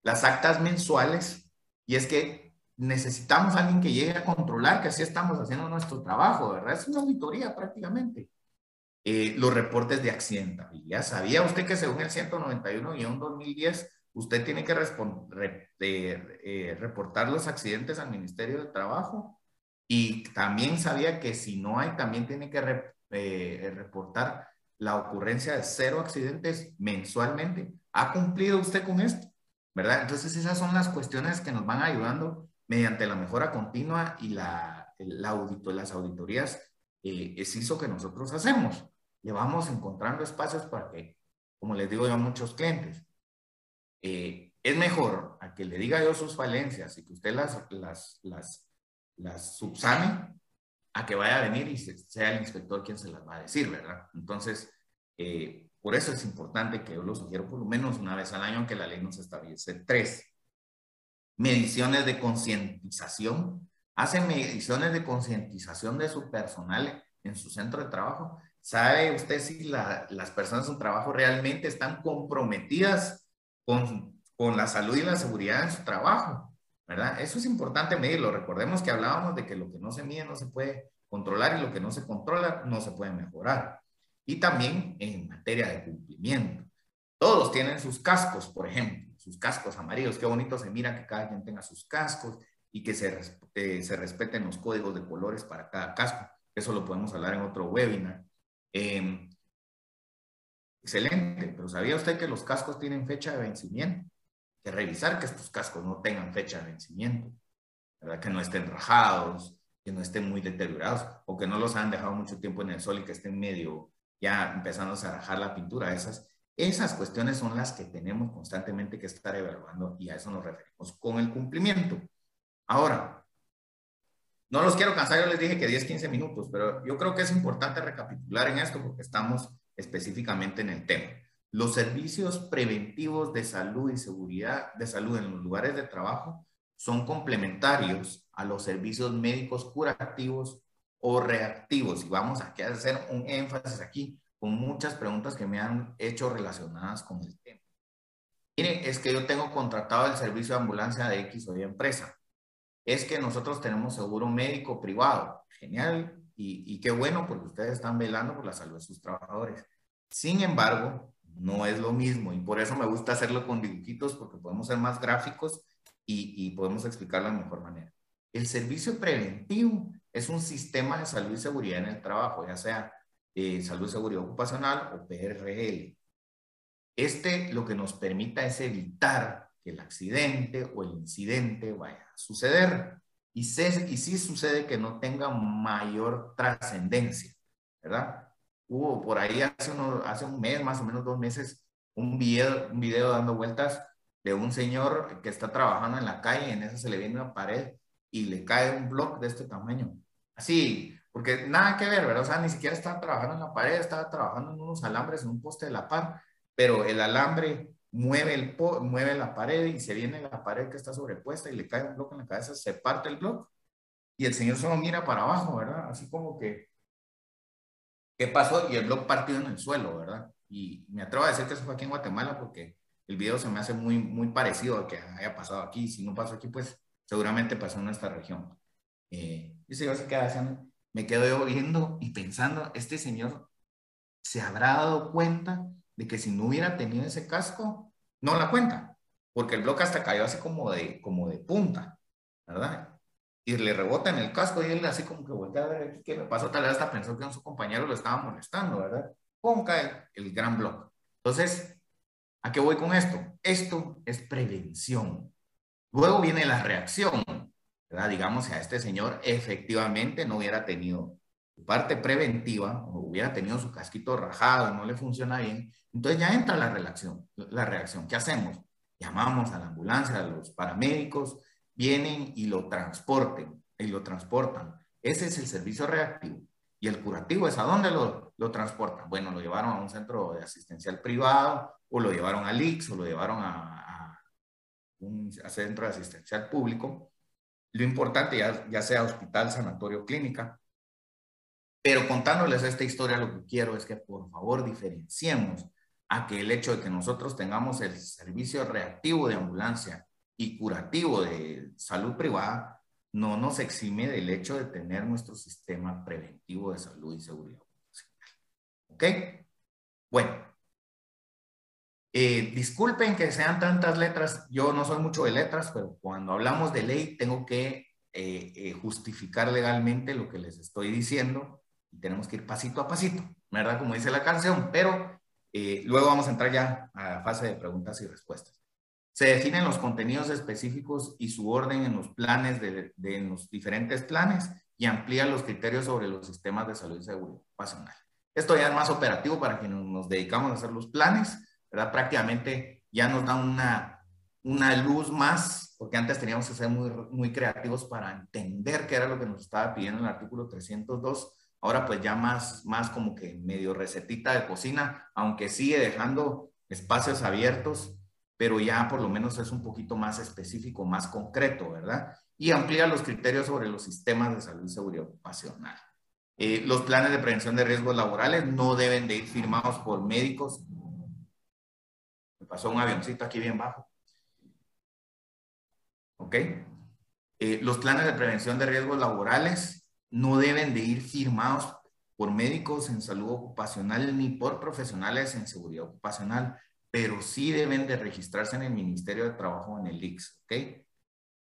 las actas mensuales y es que necesitamos a alguien que llegue a controlar que así estamos haciendo nuestro trabajo, ¿verdad? Es una auditoría prácticamente. Eh, los reportes de accidentabilidad. ¿Sabía usted que según el 191-2010 usted tiene que eh, reportar los accidentes al Ministerio de Trabajo? Y también sabía que si no hay, también tiene que eh, reportar la ocurrencia de cero accidentes mensualmente. ¿Ha cumplido usted con esto? ¿Verdad? Entonces esas son las cuestiones que nos van ayudando mediante la mejora continua y la, audito, las auditorías eh, eso que nosotros hacemos. Llevamos encontrando espacios para que, como les digo yo a muchos clientes, eh, es mejor a que le diga yo sus falencias y que usted las, las, las, las subsane a que vaya a venir y sea el inspector quien se las va a decir, ¿verdad? Entonces, eh, por eso es importante que yo lo sugiero por lo menos una vez al año, aunque la ley nos establece tres. Mediciones de concientización. Hacen mediciones de concientización de su personal en su centro de trabajo. ¿Sabe usted si las personas en su trabajo realmente están comprometidas con, con la salud y la seguridad en su trabajo? ¿Verdad? Eso es importante medirlo. Recordemos que hablábamos de que lo que no se mide no se puede controlar y lo que no se controla no se puede mejorar. Y también en materia de cumplimiento. Todos tienen sus cascos, por ejemplo, sus cascos amarillos. Qué bonito se mira que cada quien tenga sus cascos y que se, eh, se respeten los códigos de colores para cada casco. eso lo podemos hablar en otro webinar. Em, excelente, pero ¿sabía usted que los cascos tienen fecha de vencimiento? Que revisar que estos cascos no tengan fecha de vencimiento, ¿verdad? que no estén rajados, que no estén muy deteriorados o que no los han dejado mucho tiempo en el sol y que estén medio ya empezando a rajar la pintura. Esas, esas cuestiones son las que tenemos constantemente que estar evaluando y a eso nos referimos con el cumplimiento. Ahora, no los quiero cansar, yo les dije que 10, 15 minutos, pero yo creo que es importante recapitular en esto porque estamos específicamente en el tema. Los servicios preventivos de salud y seguridad de salud en los lugares de trabajo son complementarios a los servicios médicos curativos o reactivos. Y vamos a hacer un énfasis aquí con muchas preguntas que me han hecho relacionadas con el tema. Mire, es que yo tengo contratado el servicio de ambulancia de X o Y empresa. Es que nosotros tenemos seguro médico privado. Genial y, y qué bueno porque ustedes están velando por la salud de sus trabajadores. Sin embargo, no es lo mismo y por eso me gusta hacerlo con dibujitos porque podemos ser más gráficos y, podemos explicarlo de mejor manera. El servicio preventivo es un sistema de salud y seguridad en el trabajo, ya sea eh, salud y seguridad ocupacional o PRL. Este lo que nos permita es evitar que el accidente o el incidente vaya a suceder. Y, y sí sucede que no tenga mayor trascendencia, ¿verdad? Hubo por ahí hace, hace un mes, más o menos dos meses, un video, un video dando vueltas de un señor que está trabajando en la calle, en eso se le viene una pared y le cae un bloque de este tamaño. Así, porque nada que ver, ¿verdad? O sea, ni siquiera estaba trabajando en la pared, estaba trabajando en unos alambres en un poste de la par, pero el alambre mueve, el mueve la pared y se viene la pared que está sobrepuesta y le cae un bloque en la cabeza, se parte el bloque y el señor solo mira para abajo, ¿verdad? Así como que qué pasó y el blog partido en el suelo, ¿verdad? Y me atrevo a decir que eso fue aquí en Guatemala porque el video se me hace muy, muy parecido al que haya pasado aquí. Si no pasó aquí, pues seguramente pasó en nuestra región. Eh, y se queda haciendo, me quedo yo viendo y pensando, este señor se habrá dado cuenta de que si no hubiera tenido ese casco, no la cuenta, porque el bloque hasta cayó así como de, como de punta, ¿verdad? Y le rebota en el casco y él así como que voltea a ver qué me pasó, tal vez hasta pensó que su compañero lo estaba molestando, ¿verdad? ¿Cómo cae el gran bloque? Entonces, ¿a qué voy con esto? Esto es prevención. Luego viene la reacción, ¿verdad? Digamos, a este señor efectivamente no hubiera tenido su parte preventiva, o hubiera tenido su casquito rajado, no le funciona bien, entonces ya entra la reacción. La reacción, ¿qué hacemos? Llamamos a la ambulancia, a los paramédicos, vienen y lo transporten, y lo transportan. Ese es el servicio reactivo. Y el curativo es a dónde lo, lo transportan. Bueno, lo llevaron a un centro de asistencial privado, o lo llevaron al IX, o lo llevaron a, un centro de asistencial público. Lo importante, ya, ya sea hospital, sanatorio, clínica. Pero contándoles esta historia, lo que quiero es que por favor diferenciemos a que el hecho de que nosotros tengamos el servicio reactivo de ambulancia y curativo de salud privada no nos exime del hecho de tener nuestro sistema preventivo de salud y seguridad ¿Ok? Bueno. Eh, disculpen que sean tantas letras, yo no soy mucho de letras, pero cuando hablamos de ley tengo que eh, eh, justificar legalmente lo que les estoy diciendo y tenemos que ir pasito a pasito, ¿verdad? Como dice la canción, pero luego vamos a entrar ya a la fase de preguntas y respuestas. Se definen los contenidos específicos y su orden en los planes de, los diferentes planes y amplía los criterios sobre los sistemas de salud y seguridad. Esto ya es más operativo para quienes nos dedicamos a hacer los planes, ¿verdad? Prácticamente ya nos da una, una luz más, porque antes teníamos que ser muy, muy creativos para entender qué era lo que nos estaba pidiendo el artículo 302. Ahora pues ya más, más como que medio recetita de cocina, aunque sigue dejando espacios abiertos pero ya por lo menos es un poquito más específico, más concreto, ¿verdad? Y amplía los criterios sobre los sistemas de salud y seguridad ocupacional. Eh, los planes de prevención de riesgos laborales no deben de ir firmados por médicos. Me pasó un avioncito aquí bien bajo. ¿Ok? Eh, los planes de prevención de riesgos laborales no deben de ir firmados por médicos en salud ocupacional ni por profesionales en seguridad ocupacional pero sí deben de registrarse en el Ministerio de Trabajo en el IX, ¿ok?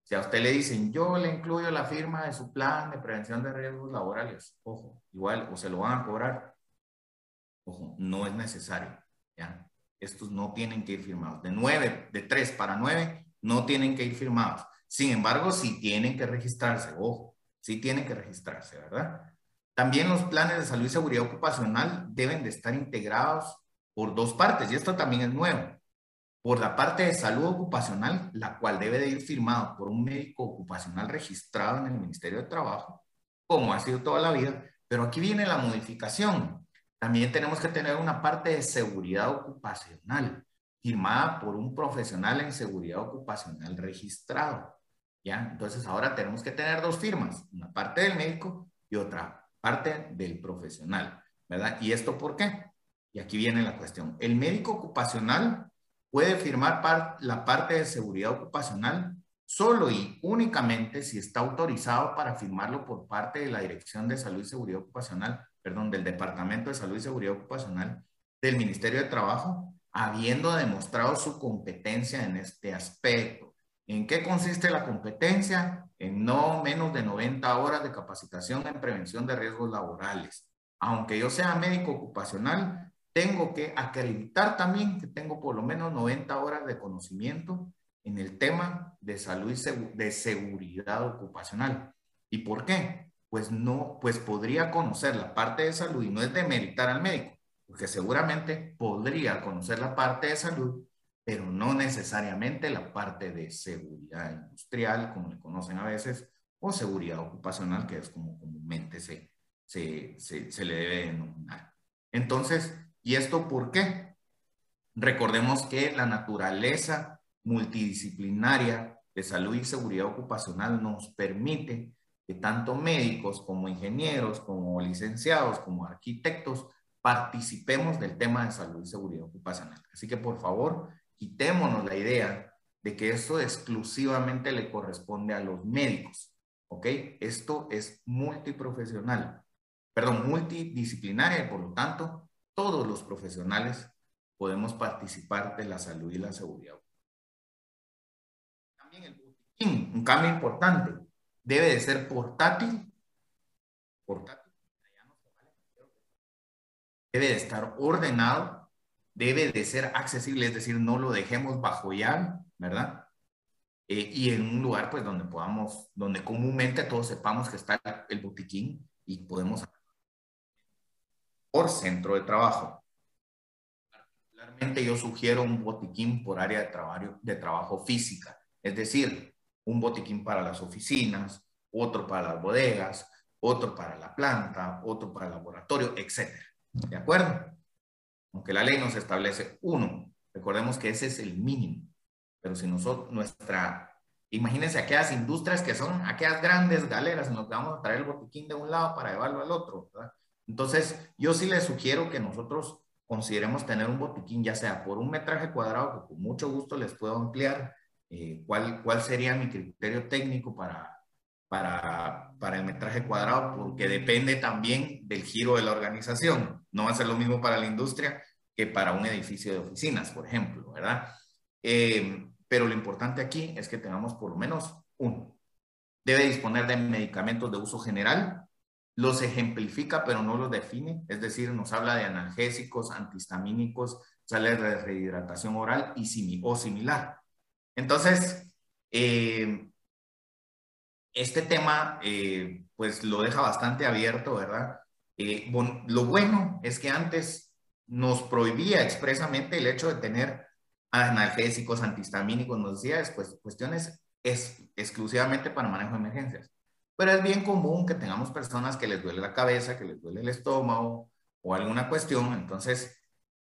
Si a usted le dicen, yo le incluyo la firma de su plan de prevención de riesgos laborales, ojo, igual, o se lo van a cobrar, ojo, no es necesario, ¿ya? Estos no tienen que ir firmados. De nueve, de tres para nueve, no tienen que ir firmados. Sin embargo, sí tienen que registrarse, ojo, sí tienen que registrarse, ¿verdad? También los planes de salud y seguridad ocupacional deben de estar integrados por dos partes, y esto también es nuevo por la parte de salud ocupacional, la cual debe de ir firmado por un médico ocupacional registrado en el Ministerio de Trabajo, como ha sido toda la vida, pero aquí viene la modificación. También tenemos que tener una parte de seguridad ocupacional, firmada por un profesional en seguridad ocupacional registrado. ¿Ya? Entonces ahora tenemos que tener dos firmas, una parte del médico y otra parte del profesional, ¿verdad? ¿Y esto por qué? Y aquí viene la cuestión. El médico ocupacional puede firmar la parte de seguridad ocupacional solo y únicamente si está autorizado para firmarlo por parte de la Dirección de Salud y Seguridad Ocupacional, perdón, del Departamento de Salud y Seguridad Ocupacional del Ministerio de Trabajo, habiendo demostrado su competencia en este aspecto. ¿En qué consiste la competencia? En no menos de 90 horas de capacitación en prevención de riesgos laborales. Aunque yo sea médico ocupacional, tengo que acreditar también que tengo por lo menos 90 horas de conocimiento en el tema de salud y de seguridad ocupacional. ¿Y por qué? Pues no, pues podría conocer la parte de salud y no es demeritar al médico, porque seguramente podría conocer la parte de salud, pero no necesariamente la parte de seguridad industrial, como le conocen a veces, o seguridad ocupacional, que es como comúnmente se, se, se, se le debe denominar. Entonces, ¿Y esto por qué? Recordemos que la naturaleza multidisciplinaria de salud y seguridad ocupacional nos permite que tanto médicos como ingenieros, como licenciados, como arquitectos, participemos del tema de salud y seguridad ocupacional. Así que por favor, quitémonos la idea de que esto exclusivamente le corresponde a los médicos, ¿ok? Esto es multiprofesional, perdón, multidisciplinaria por lo tanto todos los profesionales podemos participar de la salud y la seguridad. También el botiquín, un cambio importante, debe de ser portátil, portátil, debe de estar ordenado, debe de ser accesible, es decir, no lo dejemos bajo llave, ¿verdad? Eh, y en un lugar pues donde podamos, donde comúnmente todos sepamos que está el botiquín y podemos por centro de trabajo. Particularmente yo sugiero un botiquín por área de trabajo, de trabajo física, es decir, un botiquín para las oficinas, otro para las bodegas, otro para la planta, otro para el laboratorio, etc. ¿De acuerdo? Aunque la ley nos establece uno, recordemos que ese es el mínimo, pero si nosotros, nuestra, imagínense aquellas industrias que son aquellas grandes galeras en vamos a traer el botiquín de un lado para llevarlo al otro, ¿verdad? Entonces, yo sí les sugiero que nosotros consideremos tener un botiquín, ya sea por un metraje cuadrado, que con mucho gusto les puedo ampliar eh, cuál, cuál sería mi criterio técnico para, para, para el metraje cuadrado, porque depende también del giro de la organización. No va a ser lo mismo para la industria que para un edificio de oficinas, por ejemplo, ¿verdad? Eh, pero lo importante aquí es que tengamos por lo menos uno. Debe disponer de medicamentos de uso general, los ejemplifica pero no los define, es decir, nos habla de analgésicos, antihistamínicos, sales de rehidratación oral y o similar. Entonces, eh, este tema eh, pues lo deja bastante abierto, ¿verdad? Eh, lo bueno es que antes nos prohibía expresamente el hecho de tener analgésicos, antihistamínicos, nos decía, pues, cuestiones es, exclusivamente para manejo de emergencias. Pero es bien común que tengamos personas que les duele la cabeza, que les duele el estómago o alguna cuestión. Entonces,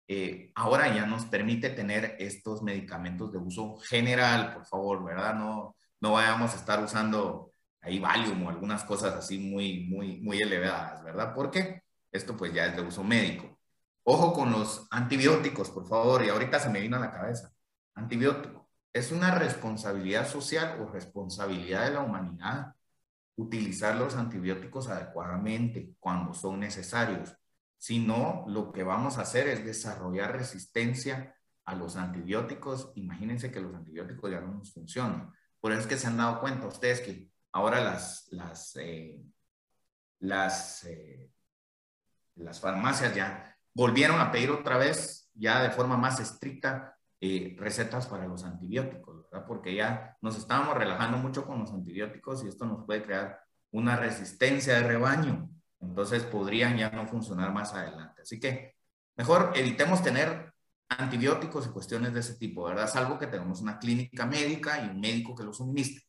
eh, ahora ya nos permite tener estos medicamentos de uso general, por favor, ¿verdad? No, no vayamos a estar usando ahí Valium o algunas cosas así muy, muy, muy elevadas, ¿verdad? Porque esto pues ya es de uso médico. Ojo con los antibióticos, por favor, y ahorita se me vino a la cabeza. Antibiótico. Es una responsabilidad social o responsabilidad de la humanidad utilizar los antibióticos adecuadamente cuando son necesarios. Si no, lo que vamos a hacer es desarrollar resistencia a los antibióticos. Imagínense que los antibióticos ya no nos funcionan. Por eso es que se han dado cuenta ustedes que ahora las, las, eh, las, eh, las farmacias ya volvieron a pedir otra vez, ya de forma más estricta, eh, recetas para los antibióticos, ¿verdad? Porque ya nos estábamos relajando mucho con los antibióticos y esto nos puede crear una resistencia de rebaño. Entonces podrían ya no funcionar más adelante. Así que mejor evitemos tener antibióticos y cuestiones de ese tipo, ¿verdad? Salvo que tengamos una clínica médica y un médico que lo suministre.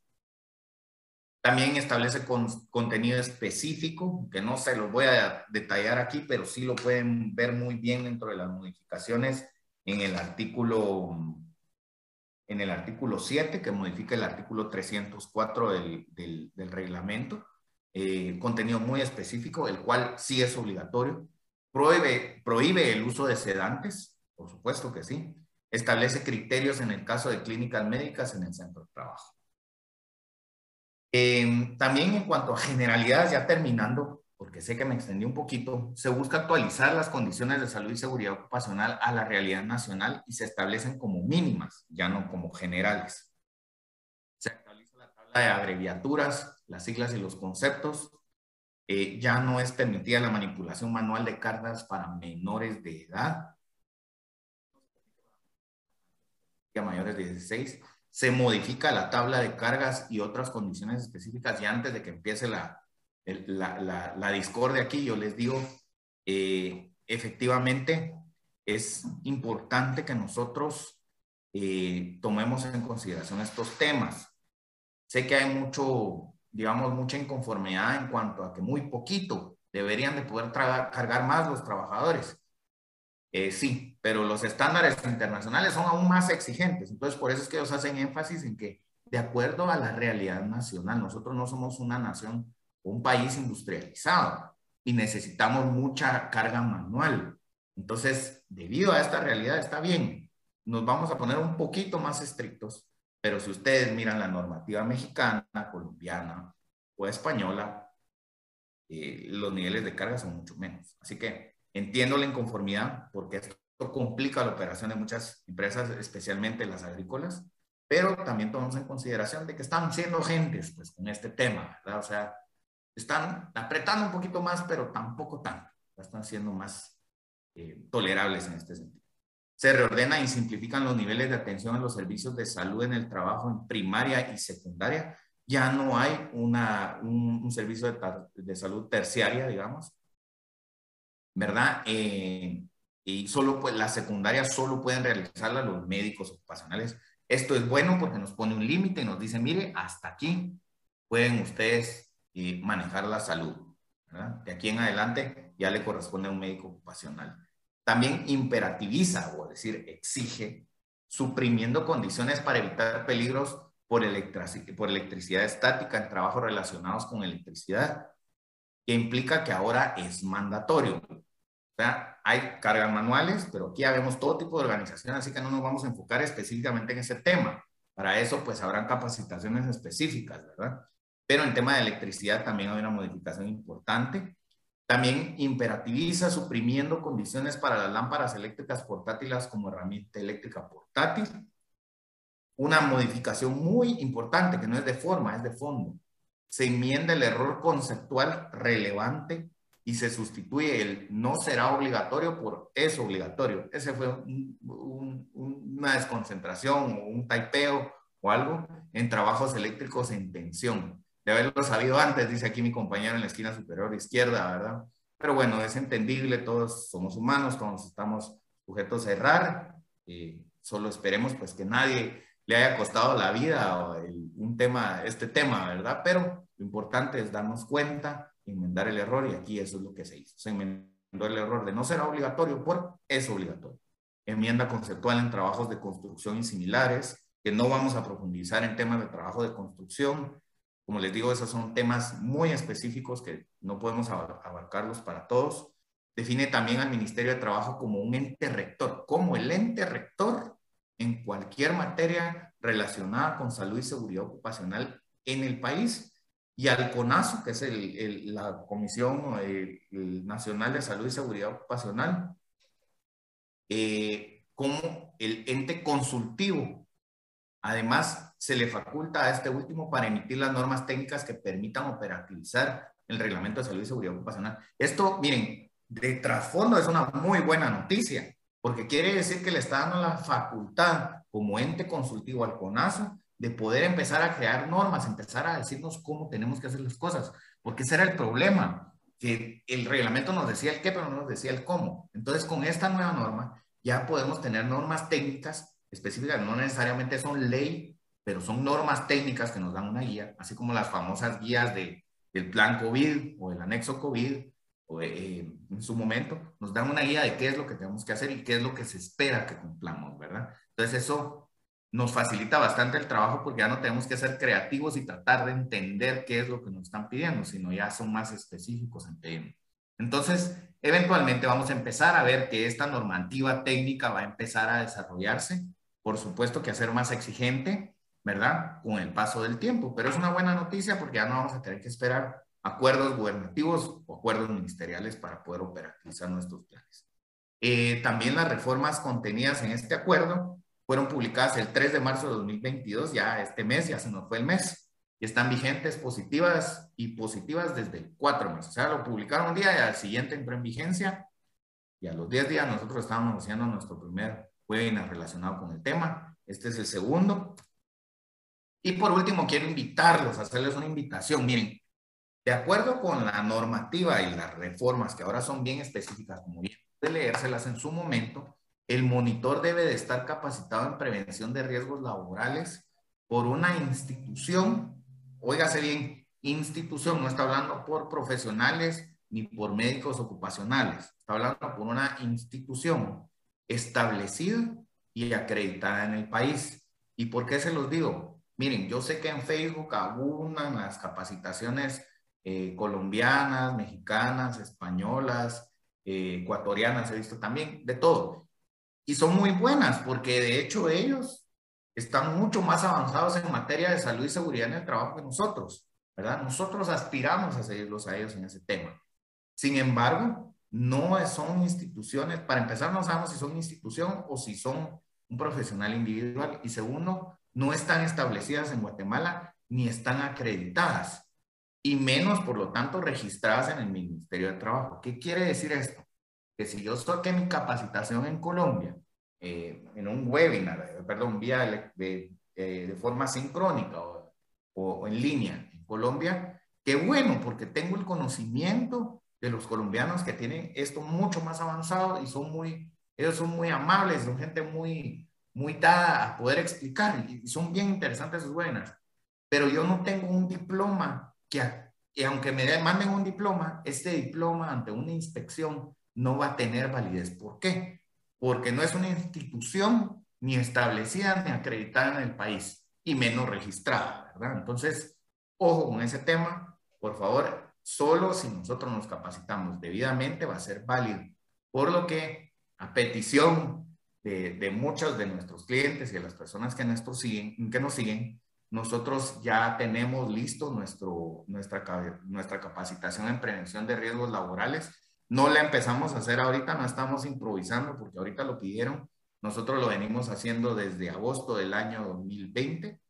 También establece contenido específico, que no se los voy a detallar aquí, pero sí lo pueden ver muy bien dentro de las modificaciones en el artículo, en el artículo 7, que modifica el artículo 304 del, del, del reglamento. Eh, contenido muy específico, el cual sí es obligatorio. Prohíbe, prohíbe el uso de sedantes, por supuesto que sí. Establece criterios en el caso de clínicas médicas en el centro de trabajo. Eh, también en cuanto a generalidades, ya terminando, porque sé que me extendí un poquito, se busca actualizar las condiciones de salud y seguridad ocupacional a la realidad nacional y se establecen como mínimas, ya no como generales. Se actualiza la tabla de abreviaturas, las siglas y los conceptos. Eh, ya no es permitida la manipulación manual de cargas para menores de edad. Ya mayores de 16 se modifica la tabla de cargas y otras condiciones específicas y antes de que empiece la, la, la, discordia aquí, yo les digo, eh, efectivamente es importante que nosotros eh, tomemos en consideración estos temas. Sé que hay mucho, digamos, mucha inconformidad en cuanto a que muy poquito deberían de poder cargar más los trabajadores. Eh, sí, pero los estándares internacionales son aún más exigentes. Entonces, por eso es que ellos hacen énfasis en que, de acuerdo a la realidad nacional, nosotros no somos una nación un país industrializado y necesitamos mucha carga manual. Entonces, debido a esta realidad, está bien, nos vamos a poner un poquito más estrictos, pero si ustedes miran la normativa mexicana, colombiana o española, eh, los niveles de carga son mucho menos. Así que entiendo la inconformidad porque esto complica la operación de muchas empresas, especialmente las agrícolas, pero también tomamos en consideración de que están siendo gentes pues, con este tema, ¿verdad? O sea, están apretando un poquito más, pero tampoco tanto. Están siendo más eh, tolerables en este sentido. Se reordena y simplifican los niveles de atención a los servicios de salud en el trabajo en primaria y secundaria. Ya no hay una, un, servicio de, de, salud terciaria, digamos, ¿verdad? Eh, y solo pues las secundarias solo pueden realizarla los médicos ocupacionales. Esto es bueno porque nos pone un límite y nos dice, mire, hasta aquí pueden ustedes y manejar la salud. De aquí en adelante ya le corresponde a un médico ocupacional. También imperativiza, o decir, exige, suprimiendo condiciones para evitar peligros por, por electricidad estática en trabajos relacionados con electricidad, que implica que ahora es mandatorio. O sea, hay cargas manuales, pero aquí ya vemos todo tipo de organizaciones, así que no nos vamos a enfocar específicamente en ese tema. Para eso, pues habrán capacitaciones específicas, ¿verdad? Pero en tema de electricidad también hay una modificación importante. También imperativiza suprimiendo condiciones para las lámparas eléctricas portátiles como herramienta eléctrica portátil. Una modificación muy importante que no es de forma, es de fondo. Se enmienda el error conceptual relevante y se sustituye el no será obligatorio por es obligatorio. Ese fue una desconcentración o un taipeo o algo en trabajos eléctricos en tensión de haberlo sabido antes, dice aquí mi compañero en la esquina superior izquierda, ¿verdad? Pero bueno, es entendible, todos somos humanos, todos estamos sujetos a errar, solo esperemos pues que nadie le haya costado la vida un tema, este tema, ¿verdad? Pero lo importante es darnos cuenta, enmendar el error y aquí eso es lo que se hizo. Se enmendó el error de no ser obligatorio por es obligatorio. Enmienda conceptual en trabajos de construcción y similares, que no vamos a profundizar en temas de trabajo de construcción, como les digo, esos son temas muy específicos que no podemos abarcarlos para todos. Define también al Ministerio de Trabajo como un ente rector, como el ente rector en cualquier materia relacionada con salud y seguridad ocupacional en el país y al CONASO, que es el, la Comisión Nacional de Salud y Seguridad Ocupacional, eh, como el ente consultivo. Además, se le faculta a este último para emitir las normas técnicas que permitan operativizar el reglamento de salud y seguridad ocupacional. Esto, miren, de trasfondo es una muy buena noticia, porque quiere decir que le está dando la facultad como ente consultivo al CONASO de poder empezar a crear normas, empezar a decirnos cómo tenemos que hacer las cosas, porque ese era el problema, que el reglamento nos decía el qué, pero no nos decía el cómo. Entonces, con esta nueva norma, ya podemos tener normas técnicas específicas, no necesariamente son ley, pero son normas técnicas que nos dan una guía, así como las famosas guías de, del plan COVID o el anexo COVID, o, eh, en su momento, nos dan una guía de qué es lo que tenemos que hacer y qué es lo que se espera que cumplamos, ¿verdad? Entonces eso nos facilita bastante el trabajo porque ya no tenemos que ser creativos y tratar de entender qué es lo que nos están pidiendo, sino ya son más específicos en tema. Entonces, eventualmente vamos a empezar a ver que esta normativa técnica va a empezar a desarrollarse, por supuesto que a ser más exigente, ¿verdad? Con el paso del tiempo, pero es una buena noticia porque ya no vamos a tener que esperar acuerdos gubernativos o acuerdos ministeriales para poder operativizar nuestros planes. Eh, también las reformas contenidas en este acuerdo fueron publicadas el 3 de marzo de 2022, ya este mes, ya se nos fue el mes, y están vigentes positivas y positivas desde el 4 meses. O sea, lo publicaron un día y al siguiente entró en vigencia, y a los 10 días nosotros estábamos haciendo nuestro primer webinar relacionado con el tema. Este es el segundo. Y por último, quiero invitarlos, hacerles una invitación. Miren, de acuerdo con la normativa y las reformas que ahora son bien específicas, como bien de leérselas en su momento, el monitor debe de estar capacitado en prevención de riesgos laborales por una institución, óigase bien, institución, no está hablando por profesionales ni por médicos ocupacionales, está hablando por una institución establecida y acreditada en el país. ¿Y por qué se los digo? Miren, yo sé que en Facebook abundan las capacitaciones eh, colombianas, mexicanas, españolas, eh, ecuatorianas, he visto también, de todo. Y son muy buenas porque de hecho ellos están mucho más avanzados en materia de salud y seguridad en el trabajo que nosotros, ¿verdad? Nosotros aspiramos a seguirlos a ellos en ese tema. Sin embargo, no son instituciones, para empezar no sabemos si son institución o si son un profesional individual y segundo, no están establecidas en Guatemala ni están acreditadas y menos, por lo tanto, registradas en el Ministerio de Trabajo. ¿Qué quiere decir esto? Que si yo saqué mi capacitación en Colombia, eh, en un webinar, eh, perdón, vía de, eh, de, forma sincrónica o, o, en línea en Colombia, qué bueno, porque tengo el conocimiento de los colombianos que tienen esto mucho más avanzado y son muy, ellos son muy amables, son gente muy, muy dada a poder explicar y son bien interesantes sus webinars. Pero yo no tengo un diploma que, aunque me manden un diploma, este diploma ante una inspección no va a tener validez. ¿Por qué? Porque no es una institución ni establecida ni acreditada en el país y menos registrada, ¿verdad? Entonces, ojo con ese tema, por favor, solo si nosotros nos capacitamos debidamente va a ser válido. Por lo que, a petición de, de muchos de nuestros clientes y de las personas que, siguen, que nos siguen, nosotros ya tenemos listo nuestro, nuestra, nuestra capacitación en prevención de riesgos laborales. No la empezamos a hacer ahorita, no estamos improvisando porque ahorita lo pidieron. Nosotros lo venimos haciendo desde agosto del año 2020.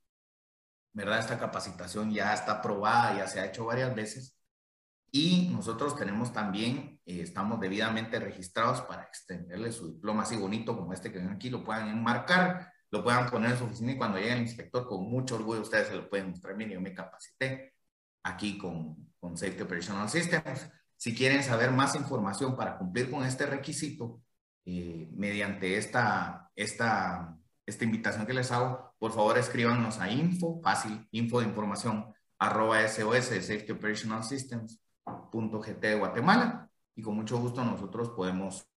¿Verdad? Esta capacitación ya está aprobada, ya se ha hecho varias veces. Y nosotros tenemos también, eh, estamos debidamente registrados para extenderle su diploma así bonito como este que ven aquí, lo puedan enmarcar lo puedan poner en su oficina y cuando llegue el inspector, con mucho orgullo ustedes se lo pueden mostrar. Miren, yo me capacité aquí con, con Safety Operational Systems. Si quieren saber más información para cumplir con este requisito, eh, mediante esta, esta, esta invitación que les hago, por favor escríbanos a info, fácil, info de información, arroba SOS, Safety Operational Systems, GT de Guatemala, y con mucho gusto nosotros podemos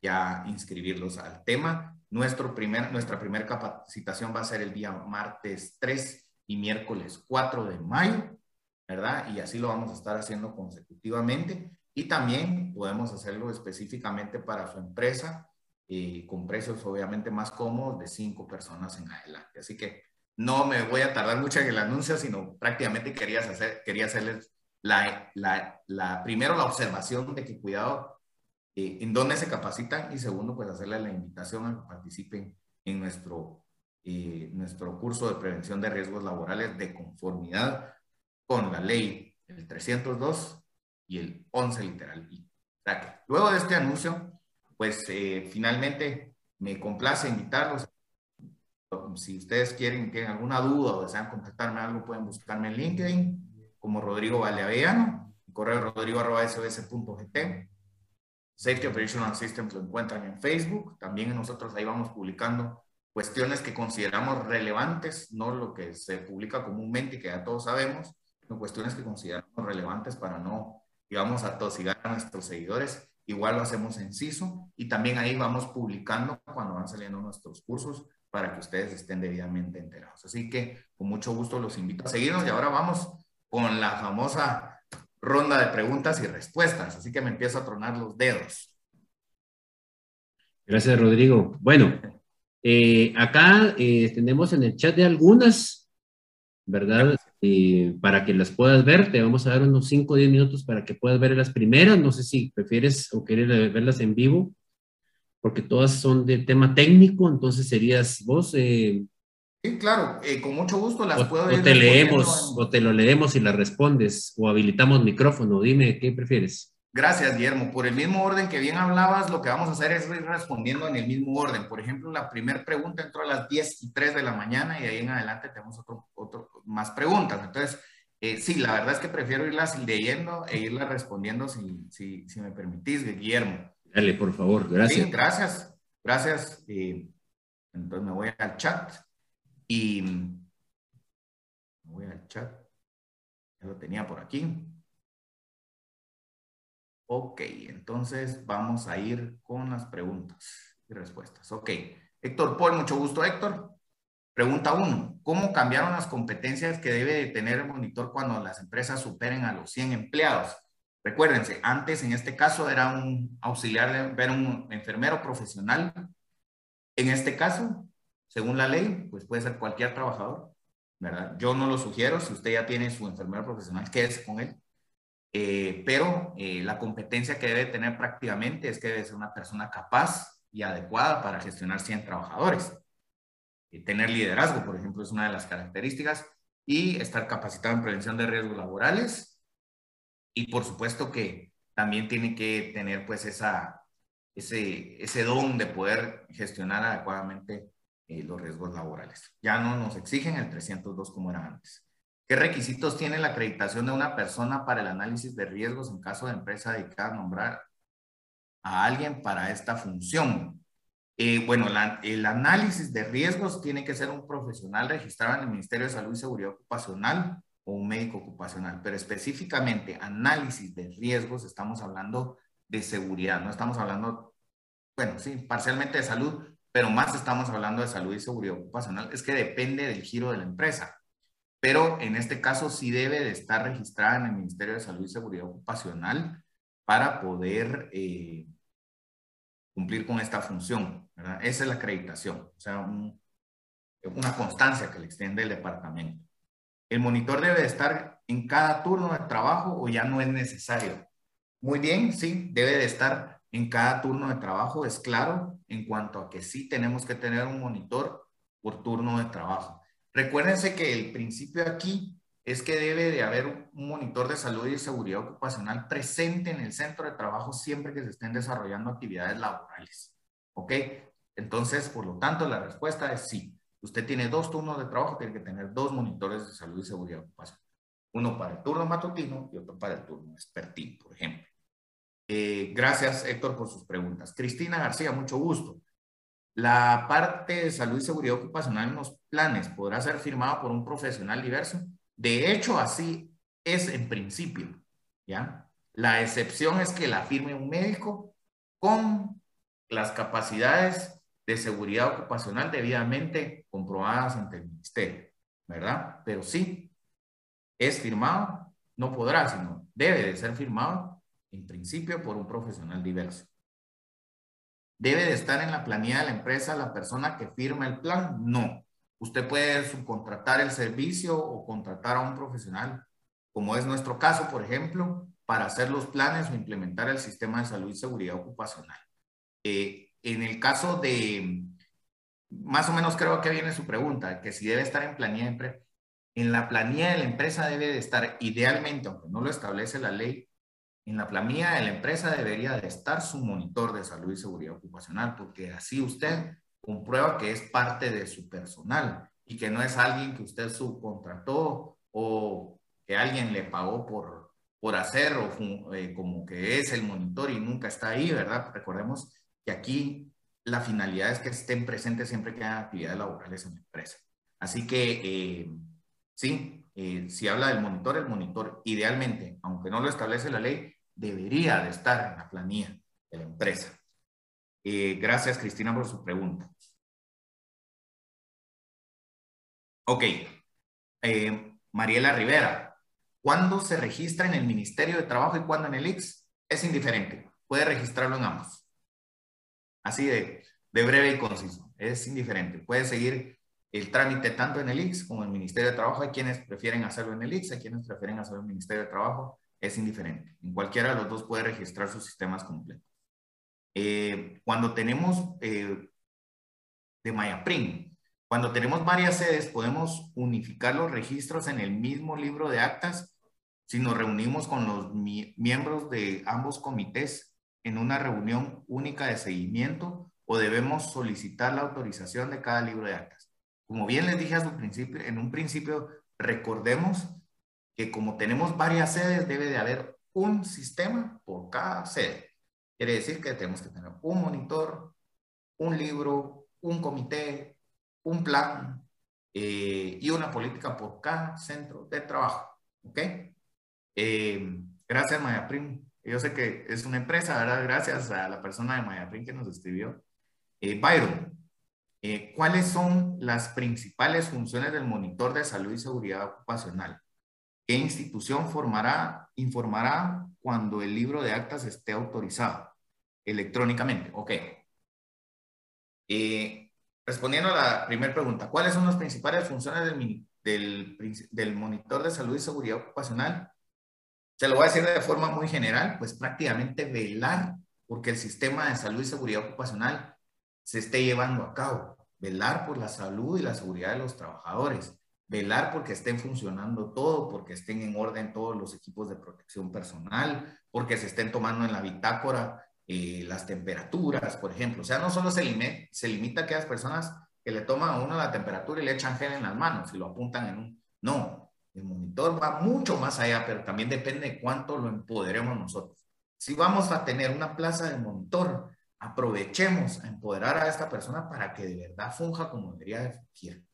ya inscribirlos al tema nuestro primer, nuestra primera capacitación va a ser el día martes 3 y miércoles 4 de mayo, ¿verdad? Y así lo vamos a estar haciendo consecutivamente. Y también podemos hacerlo específicamente para su empresa, eh, con precios obviamente más cómodos de cinco personas en adelante. Así que no me voy a tardar mucho en el anuncio, sino prácticamente quería, hacer, quería hacerles la, la, la, primero la observación de que cuidado eh, en dónde se capacitan y segundo, pues hacerle la invitación a que participen en nuestro eh, nuestro curso de prevención de riesgos laborales de conformidad con la ley el 302 y el 11 literal. Luego de este anuncio, pues eh, finalmente me complace invitarlos. Si ustedes quieren, tienen alguna duda o desean contactarme algo, pueden buscarme en LinkedIn como Rodrigo Valeavellano, correo rodrigo.sbs.gt. Safety Operational Systems lo encuentran en Facebook. También nosotros ahí vamos publicando cuestiones que consideramos relevantes, no lo que se publica comúnmente y que ya todos sabemos, sino cuestiones que consideramos relevantes para no, digamos, atosigar a nuestros seguidores. Igual lo hacemos en CISO y también ahí vamos publicando cuando van saliendo nuestros cursos para que ustedes estén debidamente enterados. Así que con mucho gusto los invito a seguirnos y ahora vamos con la famosa ronda de preguntas y respuestas. Así que me empiezo a tronar los dedos. Gracias, Rodrigo. Bueno, eh, acá eh, tenemos en el chat de algunas, ¿verdad? Eh, para que las puedas ver, te vamos a dar unos 5 o 10 minutos para que puedas ver las primeras. No sé si prefieres o quieres verlas en vivo, porque todas son de tema técnico, entonces serías vos. Sí, claro, con mucho gusto las puedo O te leemos, o te lo leemos y las respondes, o habilitamos micrófono. Dime, ¿qué prefieres? Gracias, Guillermo. Por el mismo orden que bien hablabas, lo que vamos a hacer es ir respondiendo en el mismo orden. Por ejemplo, la primera pregunta entró a las 10 y 3 de la mañana y ahí en adelante tenemos otro, otro, más preguntas. Entonces, eh, sí, la verdad es que prefiero irlas leyendo e irlas respondiendo si, si, si me permitís, Guillermo. Dale, por favor, gracias. Sí, gracias, gracias. Eh, entonces me voy al chat y voy al chat. Ya lo tenía por aquí. Ok, entonces vamos a ir con las preguntas y respuestas. Ok, Héctor Paul, mucho gusto Héctor. Pregunta 1. ¿Cómo cambiaron las competencias que debe de tener el monitor cuando las empresas superen a los 100 empleados? Recuérdense, antes en este caso era un auxiliar, era un enfermero profesional. En este caso, según la ley, pues puede ser cualquier trabajador, ¿verdad? Yo no lo sugiero, si usted ya tiene su enfermero profesional, quédese con él. Eh, pero eh, la competencia que debe tener prácticamente es que debe ser una persona capaz y adecuada para gestionar 100 trabajadores. tener liderazgo, por ejemplo, es una de las características. Y estar capacitado en prevención de riesgos laborales. Y por supuesto que también tiene que tener pues esa, ese, ese don de poder gestionar adecuadamente eh, los riesgos laborales. Ya no nos exigen el 302 como era antes. ¿Qué requisitos tiene la acreditación de una persona para el análisis de riesgos en caso de empresa dedicada a nombrar a alguien para esta función? Eh, bueno, el análisis de riesgos tiene que ser un profesional registrado en el Ministerio de Salud y Seguridad Ocupacional o un médico ocupacional, pero específicamente análisis de riesgos, estamos hablando de seguridad, no estamos hablando, bueno, sí, parcialmente de salud, pero más estamos hablando de salud y seguridad ocupacional, es que depende del giro de la empresa pero en este caso sí debe de estar registrada en el Ministerio de Salud y Seguridad Ocupacional para poder eh, cumplir con esta función. Esa es la acreditación, o sea, una constancia que le extiende el departamento. ¿El monitor debe de estar en cada turno de trabajo o ya no es necesario? Muy bien, sí, debe de estar en cada turno de trabajo, es claro, en cuanto a que sí tenemos que tener un monitor por turno de trabajo. Recuérdense que el principio aquí es que debe de haber un monitor de salud y seguridad ocupacional presente en el centro de trabajo siempre que se estén desarrollando actividades laborales. ¿Ok? Entonces, por lo tanto, la respuesta es sí. Usted tiene dos turnos de trabajo, tiene que tener dos monitores de salud y seguridad ocupacional. Uno para el turno matutino y otro para el turno vespertino, por ejemplo. Eh, gracias, Héctor, por sus preguntas. Cristina García, mucho gusto. La parte de salud y seguridad ocupacional en los planes podrá ser firmada por un profesional diverso. De hecho, así es en principio, ¿ya? La excepción es que la firme un médico con las capacidades de seguridad ocupacional debidamente comprobadas ante el ministerio, ¿verdad? Pero sí, es firmado, no podrá, sino debe de ser firmado en principio por un profesional diverso. ¿Debe de estar en la planilla de la empresa la persona que firma el plan? No. Usted puede subcontratar el servicio o contratar a un profesional, como es nuestro caso, por ejemplo, para hacer los planes o implementar el sistema de salud y seguridad ocupacional. Eh, en el caso de, más o menos creo que viene su pregunta, que si debe estar en planilla de empresa. En la planilla de la empresa debe de estar, idealmente, aunque no lo establece la ley, en la planilla de la empresa debería de estar su monitor de salud y seguridad ocupacional, porque así usted comprueba que es parte de su personal y que no es alguien que usted subcontrató o que alguien le pagó por, por hacer o eh, como que es el monitor y nunca está ahí, ¿verdad? Recordemos que aquí la finalidad es que estén presentes siempre que haya actividades laborales en la empresa. Así que, eh, sí, eh, si habla del monitor, el monitor idealmente, aunque no lo establece la ley, debería de estar en la planilla de la empresa. gracias, Cristina, por su pregunta. Ok. Mariela Rivera, ¿cuándo se registra en el Ministerio de Trabajo y cuándo en el IX? Es indiferente, puede registrarlo en ambos. Así de, breve y conciso, es indiferente. Puede seguir el trámite tanto en el IX como en el Ministerio de Trabajo. Hay quienes prefieren hacerlo en el IX, hay quienes prefieren hacerlo en el Ministerio de Trabajo. Es indiferente. En cualquiera de los dos puede registrar sus sistemas completos. Eh, cuando tenemos eh, de MayaPrim, cuando tenemos varias sedes, podemos unificar los registros en el mismo libro de actas si nos reunimos con los miembros de ambos comités en una reunión única de seguimiento o debemos solicitar la autorización de cada libro de actas. Como bien les dije a su principio, en un principio, recordemos que como tenemos varias sedes, debe de haber un sistema por cada sede. Quiere decir que tenemos que tener un monitor, un libro, un comité, un plan eh, y una política por cada centro de trabajo. ¿Ok? Eh, gracias, Mayaprim. Yo sé que es una empresa, ¿verdad? Gracias a la persona de Mayaprim que nos escribió. Eh, Byron, ¿cuáles son las principales funciones del monitor de salud y seguridad ocupacional? ¿Qué institución formará, informará cuando el libro de actas esté autorizado electrónicamente? Ok. Eh, Respondiendo a la primera pregunta, ¿cuáles son las principales funciones del, del, monitor de salud y seguridad ocupacional? Se lo voy a decir de forma muy general, pues prácticamente velar porque el sistema de salud y seguridad ocupacional se esté llevando a cabo, velar por la salud y la seguridad de los trabajadores, velar porque estén funcionando todo, porque estén en orden todos los equipos de protección personal, porque se estén tomando en la bitácora eh, las temperaturas, por ejemplo. O sea, no solo se, limita, se limita a aquellas personas que le toman a uno la temperatura y le echan gel en las manos y lo apuntan en un... No, el monitor va mucho más allá, pero también depende de cuánto lo empoderemos nosotros. Si vamos a tener una plaza de monitor, aprovechemos a empoderar a esta persona para que de verdad funja como debería de.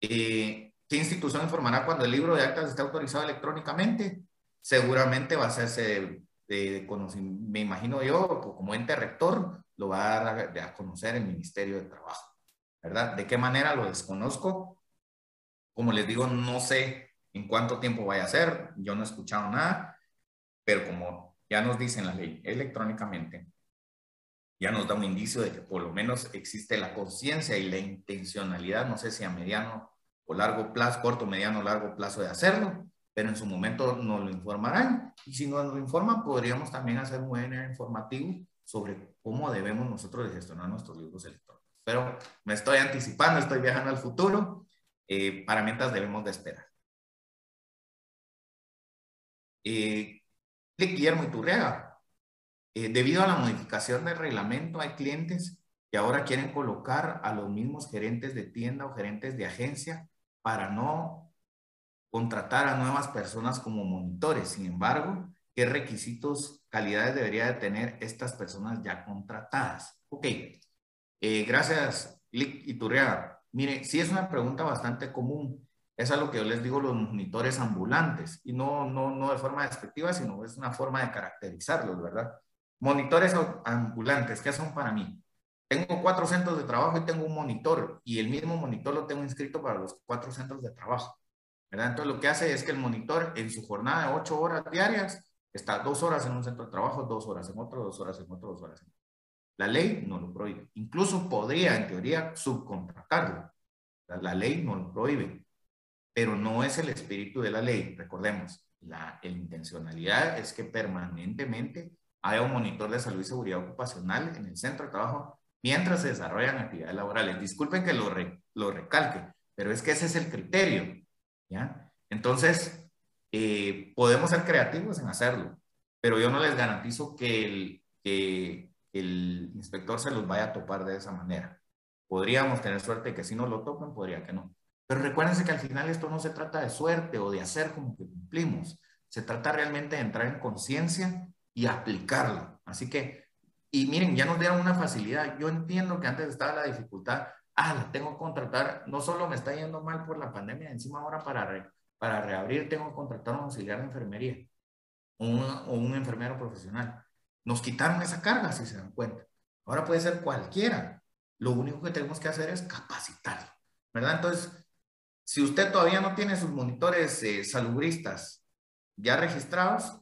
Eh, ¿Qué institución informará cuando el libro de actas esté autorizado electrónicamente? Seguramente va a hacerse me imagino yo, como ente rector, lo va a dar a, conocer el Ministerio de Trabajo, ¿verdad? ¿De qué manera lo desconozco? Como les digo, no sé en cuánto tiempo vaya a ser, yo no he escuchado nada, pero como ya nos dicen la ley electrónicamente, ya nos da un indicio de que por lo menos existe la conciencia y la intencionalidad, no sé si a mediano o largo plazo, corto, mediano largo plazo de hacerlo, pero en su momento nos lo informarán. Y si nos lo informan, podríamos también hacer un webinar informativo sobre cómo debemos nosotros gestionar nuestros libros electrónicos. Pero me estoy anticipando, estoy viajando al futuro. Eh, para mientras debemos de esperar. Eh, Guillermo Iturriaga. Eh, debido a la modificación del reglamento, hay clientes que ahora quieren colocar a los mismos gerentes de tienda o gerentes de agencia para no contratar a nuevas personas como monitores. Sin embargo, ¿qué requisitos, calidades debería de tener estas personas ya contratadas? Ok, eh, gracias, Lick Iturriaga. Mire, sí es una pregunta bastante común. Es algo que yo les digo los monitores ambulantes y no, no, no de forma despectiva, sino es una forma de caracterizarlos, ¿verdad? Monitores ambulantes, ¿qué son para mí? Tengo cuatro centros de trabajo y tengo un monitor y el mismo monitor lo tengo inscrito para los cuatro centros de trabajo. Entonces lo que hace es que el monitor en su jornada de ocho horas diarias está dos horas en un centro de trabajo, dos horas en otro, dos horas en otro, dos horas en otro. La ley no lo prohíbe. Incluso podría, en teoría, subcontratarlo. La, ley no lo prohíbe, pero no es el espíritu de la ley. Recordemos, la intencionalidad es que permanentemente haya un monitor de salud y seguridad ocupacional en el centro de trabajo mientras se desarrollan actividades laborales. Disculpen que lo, lo recalque, pero es que ese es el criterio, ¿ya? Entonces, eh, podemos ser creativos en hacerlo, pero yo no les garantizo que el, que el inspector se los vaya a topar de esa manera. Podríamos tener suerte que si no lo topen, podría que no. Pero recuérdense que al final esto no se trata de suerte o de hacer como que cumplimos. Se trata realmente de entrar en conciencia y aplicarlo. Así que, y miren, ya nos dieron una facilidad. Yo entiendo que antes estaba la dificultad. Ah, tengo que contratar. No solo me está yendo mal por la pandemia, encima ahora para, para reabrir tengo que contratar un auxiliar de enfermería o un enfermero profesional. Nos quitaron esa carga, si se dan cuenta. Ahora puede ser cualquiera. Lo único que tenemos que hacer es capacitarlo, ¿verdad? Entonces, si usted todavía no tiene sus monitores eh, salubristas ya registrados,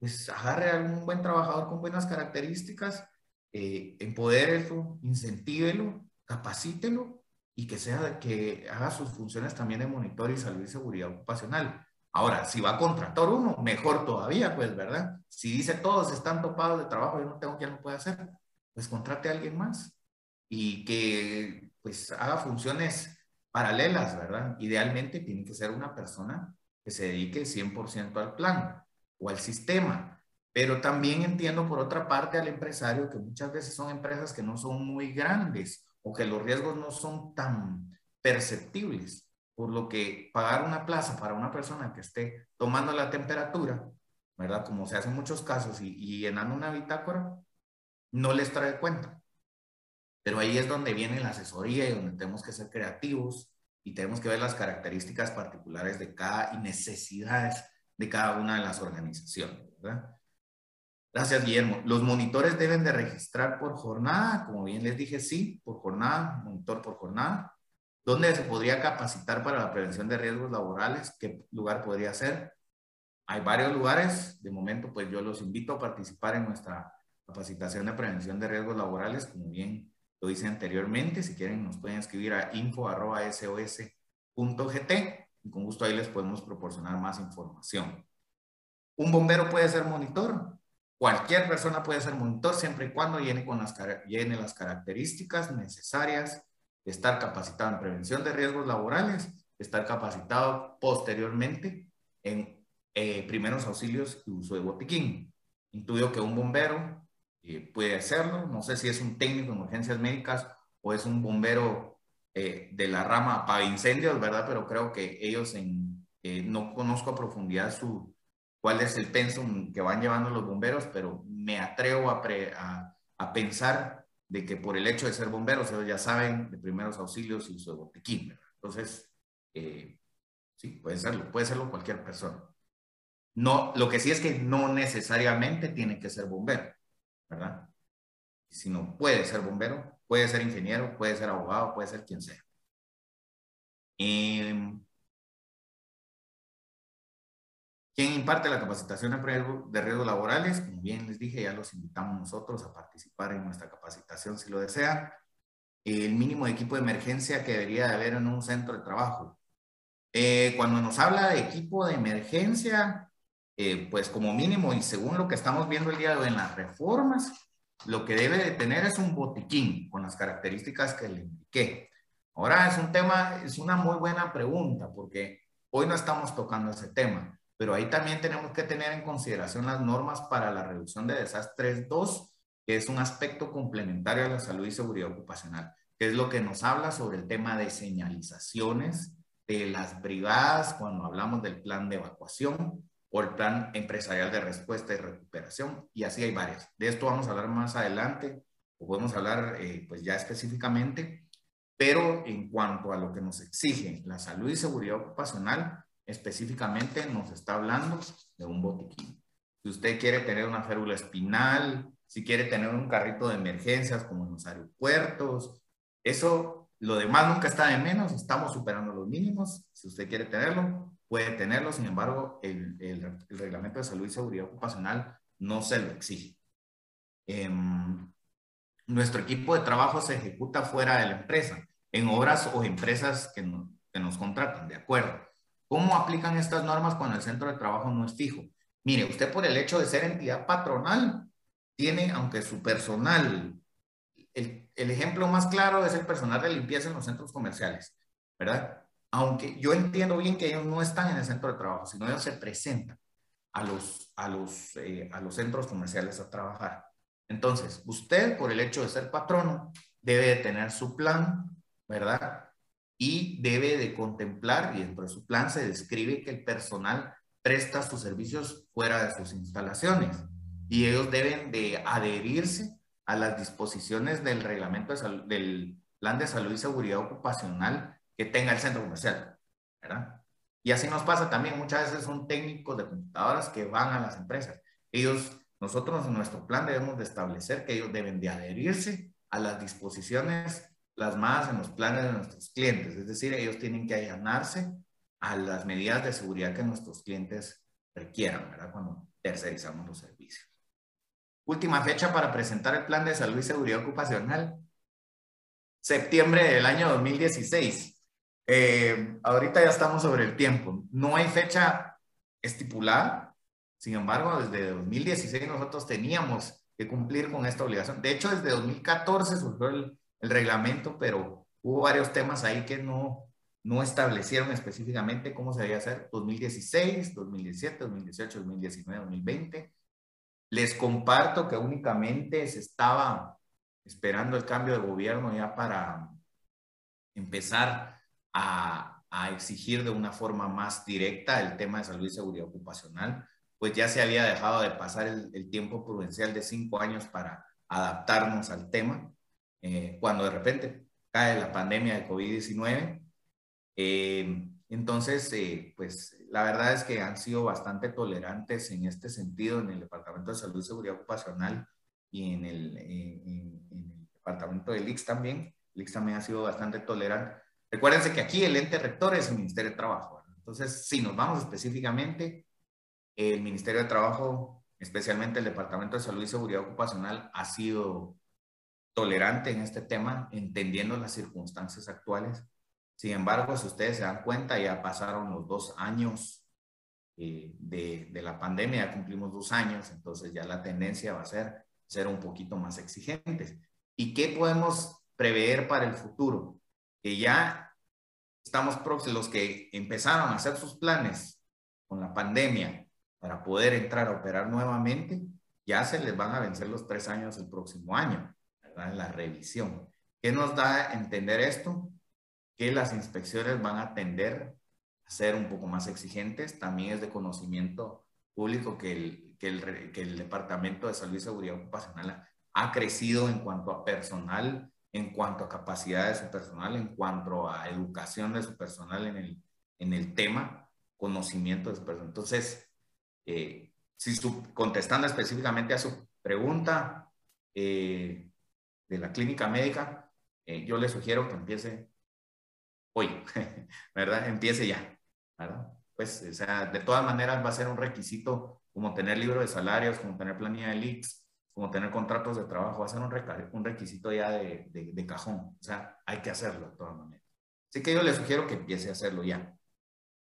pues agarre a algún buen trabajador con buenas características, eh, empodérelo, incentívelo, capacítelo y que sea que haga sus funciones también de monitor y salud y seguridad ocupacional. Ahora, si va a contratar uno, mejor todavía, pues, ¿verdad? Si dice todos están topados de trabajo, yo no tengo quien lo puede hacer, pues contrate a alguien más y que pues haga funciones paralelas, ¿verdad? Idealmente tiene que ser una persona que se dedique 100% al plan o al sistema. Pero también entiendo por otra parte al empresario que muchas veces son empresas que no son muy grandes o que los riesgos no son tan perceptibles, por lo que pagar una plaza para una persona que esté tomando la temperatura, ¿verdad? Como se hace en muchos casos y, y llenando una bitácora, no les trae cuenta. Pero ahí es donde viene la asesoría y donde tenemos que ser creativos y tenemos que ver las características particulares de cada y necesidades de cada una de las organizaciones. Gracias, Guillermo. Los monitores deben de registrar por jornada, como bien les dije, sí, por jornada, monitor por jornada. ¿Dónde se podría capacitar para la prevención de riesgos laborales? ¿Qué lugar podría ser? Hay varios lugares. De momento, pues yo los invito a participar en nuestra capacitación de prevención de riesgos laborales, como bien lo hice anteriormente. Si quieren, nos pueden escribir a info.sos.gt y con gusto ahí les podemos proporcionar más información. Un bombero puede ser monitor. Cualquier persona puede ser monitor siempre y cuando llene, con las, llene las características necesarias de estar capacitado en prevención de riesgos laborales, estar capacitado posteriormente en eh, primeros auxilios y uso de botiquín. Intuyo que un bombero eh, puede hacerlo. No sé si es un técnico en urgencias médicas o es un bombero eh, de la rama para incendios, ¿verdad? Pero creo que ellos en, eh, no conozco a profundidad su, cuál es el pensum que van llevando los bomberos, pero me atrevo a, a, a, pensar de que por el hecho de ser bomberos, ellos ya saben de primeros auxilios y uso de botiquín. Entonces, sí, puede serlo, puede serlo cualquier persona. No, lo que sí es que no necesariamente tiene que ser bombero. ¿verdad? Si no puede ser bombero, puede ser ingeniero, puede ser abogado, puede ser quien sea. Em, ¿Quién imparte la capacitación de riesgos laborales? Como bien les dije, ya los invitamos nosotros a participar en nuestra capacitación si lo desean. El mínimo de equipo de emergencia que debería de haber en un centro de trabajo. Eh, cuando nos habla de equipo de emergencia, eh, pues como mínimo y según lo que estamos viendo el día de hoy en las reformas, lo que debe de tener es un botiquín con las características que le indiqué. Ahora es un tema, es una muy buena pregunta porque hoy no estamos tocando ese tema, pero ahí también tenemos que tener en consideración las normas para la reducción de desastres 2, que es un aspecto complementario a la salud y seguridad ocupacional, que es lo que nos habla sobre el tema de señalizaciones de las brigadas cuando hablamos del plan de evacuación, o el plan empresarial de respuesta y recuperación, y así hay varias. De esto vamos a hablar más adelante, o podemos hablar eh, pues ya específicamente, pero en cuanto a lo que nos exige la salud y seguridad ocupacional, específicamente nos está hablando de un botiquín. Si usted quiere tener una férula espinal, si quiere tener un carrito de emergencias como en los aeropuertos, eso, lo demás nunca está de menos, estamos superando los mínimos, si usted quiere tenerlo, puede tenerlo, sin embargo, el, el, reglamento de salud y seguridad ocupacional no se lo exige. Em, nuestro equipo de trabajo se ejecuta fuera de la empresa, en obras o empresas que, que nos contratan, ¿de acuerdo? ¿Cómo aplican estas normas cuando el centro de trabajo no es fijo? Mire, usted por el hecho de ser entidad patronal, tiene, aunque su personal, el, el ejemplo más claro es el personal de limpieza en los centros comerciales, ¿verdad? Aunque yo entiendo bien que ellos no están en el centro de trabajo, sino ellos se presentan a los, a los, eh, a los centros comerciales a trabajar. Entonces, usted, por el hecho de ser patrono, debe de tener su plan, ¿verdad? Y debe de contemplar, y dentro de su plan se describe que el personal presta sus servicios fuera de sus instalaciones y ellos deben de adherirse a las disposiciones del reglamento del plan de salud y seguridad ocupacional que tenga el centro comercial, ¿verdad? Y así nos pasa también, muchas veces son técnicos de computadoras que van a las empresas. Ellos, nosotros en nuestro plan debemos de establecer que ellos deben de adherirse a las disposiciones plasmadas en los planes de nuestros clientes. Es decir, ellos tienen que allanarse a las medidas de seguridad que nuestros clientes requieran, ¿verdad? Cuando tercerizamos los servicios. Última fecha para presentar el plan de salud y seguridad ocupacional. Septiembre del año 2016. Eh, ahorita ya estamos sobre el tiempo. No hay fecha estipulada. Sin embargo, desde 2016 nosotros teníamos que cumplir con esta obligación. De hecho, desde 2014 surgió el, reglamento, pero hubo varios temas ahí que no, no establecieron específicamente cómo se debía hacer 2016, 2017, 2018, 2019, 2020. Les comparto que únicamente se estaba esperando el cambio de gobierno ya para empezar a, exigir de una forma más directa el tema de salud y seguridad ocupacional, pues ya se había dejado de pasar el, el tiempo prudencial de cinco años para adaptarnos al tema, eh, cuando de repente cae la pandemia de COVID-19 eh, entonces, eh, pues la verdad es que han sido bastante tolerantes en este sentido en el Departamento de Salud y Seguridad Ocupacional y en el, en, el Departamento del IX también. El IX también ha sido bastante tolerante. Recuérdense que aquí el ente rector es el Ministerio de Trabajo. Entonces, si nos vamos específicamente, el Ministerio de Trabajo, especialmente el Departamento de Salud y Seguridad Ocupacional, ha sido tolerante en este tema, entendiendo las circunstancias actuales sin embargo, si ustedes se dan cuenta, ya pasaron los dos años eh, de, de, la pandemia, ya cumplimos dos años, entonces ya la tendencia va a ser ser un poquito más exigentes. ¿Y qué podemos prever para el futuro? Que ya estamos próximos, los que empezaron a hacer sus planes con la pandemia para poder entrar a operar nuevamente, ya se les van a vencer los tres años el próximo año, ¿verdad? En la revisión. ¿Qué nos da a entender esto? que las inspecciones van a tender a ser un poco más exigentes. También es de conocimiento público que el, que el, que el Departamento de Salud y Seguridad Ocupacional ha crecido en cuanto a personal, en cuanto a capacidad de su personal, en cuanto a educación de su personal en el, en el tema, conocimiento de su personal. Entonces, eh, si su, contestando específicamente a su pregunta eh, de la clínica médica, eh, yo le sugiero que empiece hoy, <laughs> ¿verdad? Empiece ya, ¿verdad? Pues, o sea, de todas maneras va a ser un requisito como tener libro de salarios, como tener planilla de leaks, como tener contratos de trabajo, ser un, un requisito ya de, de, de, cajón. O sea, hay que hacerlo de todas maneras. Así que yo le sugiero que empiece a hacerlo ya,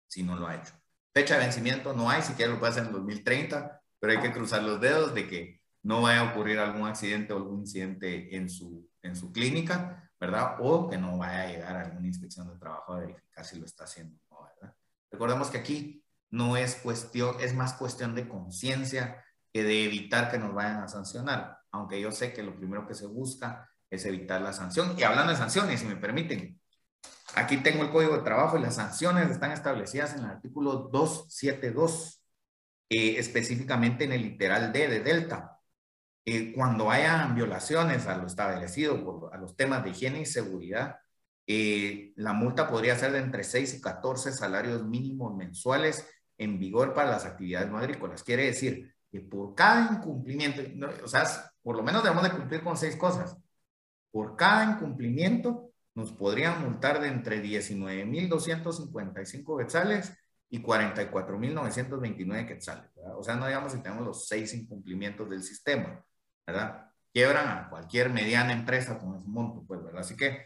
si no lo ha hecho. Fecha de vencimiento no hay, si quiere lo puede hacer en 2030, pero hay que cruzar los dedos de que no vaya a ocurrir algún accidente o algún incidente en su, en su clínica ¿verdad? O que no vaya a llegar a alguna inspección de trabajo a verificar si lo está haciendo o no, ¿verdad? Recordemos que aquí no es cuestión, es más cuestión de conciencia que de evitar que nos vayan a sancionar, aunque yo sé que lo primero que se busca es evitar la sanción. Y hablando de sanciones, si me permiten, aquí tengo el código de trabajo y las sanciones están establecidas en el artículo 272, eh, específicamente en el literal D de Delta eh, cuando hayan violaciones a lo establecido por a los temas de higiene y seguridad, eh, la multa podría ser de entre 6 y 14 salarios mínimos mensuales en vigor para las actividades no agrícolas. Quiere decir que por cada incumplimiento, o sea, por lo menos debemos de cumplir con seis cosas. Por cada incumplimiento nos podrían multar de entre 19.255 quetzales y 44.929 quetzales. O sea, no digamos si tenemos los seis incumplimientos del sistema. ¿verdad? Quiebran a cualquier mediana empresa con ese monto, pues, ¿verdad? Así que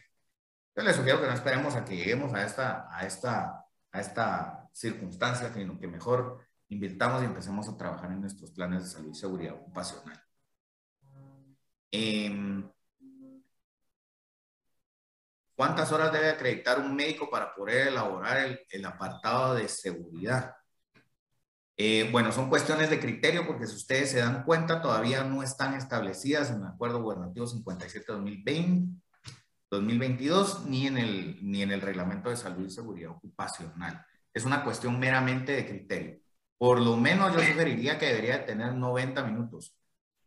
yo les sugiero que no esperemos a que lleguemos a esta, a esta, a esta circunstancia, sino que mejor invirtamos y empecemos a trabajar en nuestros planes de salud y seguridad ocupacional. Eh, ¿Cuántas horas debe acreditar un médico para poder elaborar el, apartado de seguridad? Eh, bueno, son cuestiones de criterio porque si ustedes se dan cuenta, todavía no están establecidas en el Acuerdo Gubernativo 57-2020, 2022, ni ni en el Reglamento de Salud y Seguridad Ocupacional. Es una cuestión meramente de criterio. Por lo menos yo sugeriría que debería tener 90 minutos.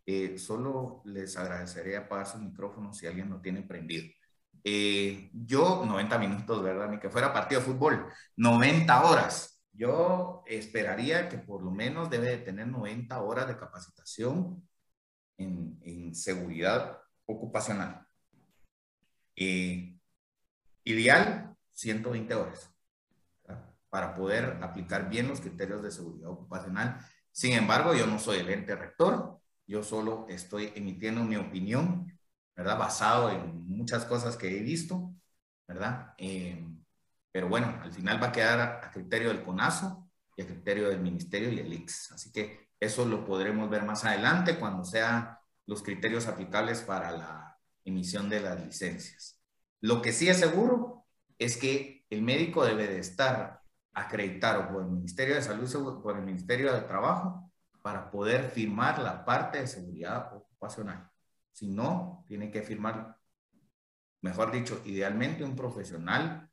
Eh, solo les agradecería apagar su micrófono si alguien lo tiene prendido. Eh, yo, 90 minutos, ¿verdad? Ni que fuera partido de fútbol, 90 horas. Yo esperaría que por lo menos debe de tener 90 horas de capacitación en, en seguridad ocupacional. Eh, ideal, 120 horas para poder aplicar bien los criterios de seguridad ocupacional. Sin embargo, yo no soy el ente rector, yo solo estoy emitiendo mi opinión ¿verdad? Basado en muchas cosas que he visto, ¿verdad? Eh, pero bueno, al final va a quedar a, criterio del CONASO y a criterio del Ministerio y el IX. Así que eso lo podremos ver más adelante cuando sean los criterios aplicables para la emisión de las licencias. Lo que sí es seguro es que el médico debe de estar acreditado por el Ministerio de Salud por el Ministerio de Trabajo para poder firmar la parte de seguridad ocupacional. Si no, tiene que firmar, mejor dicho, idealmente un profesional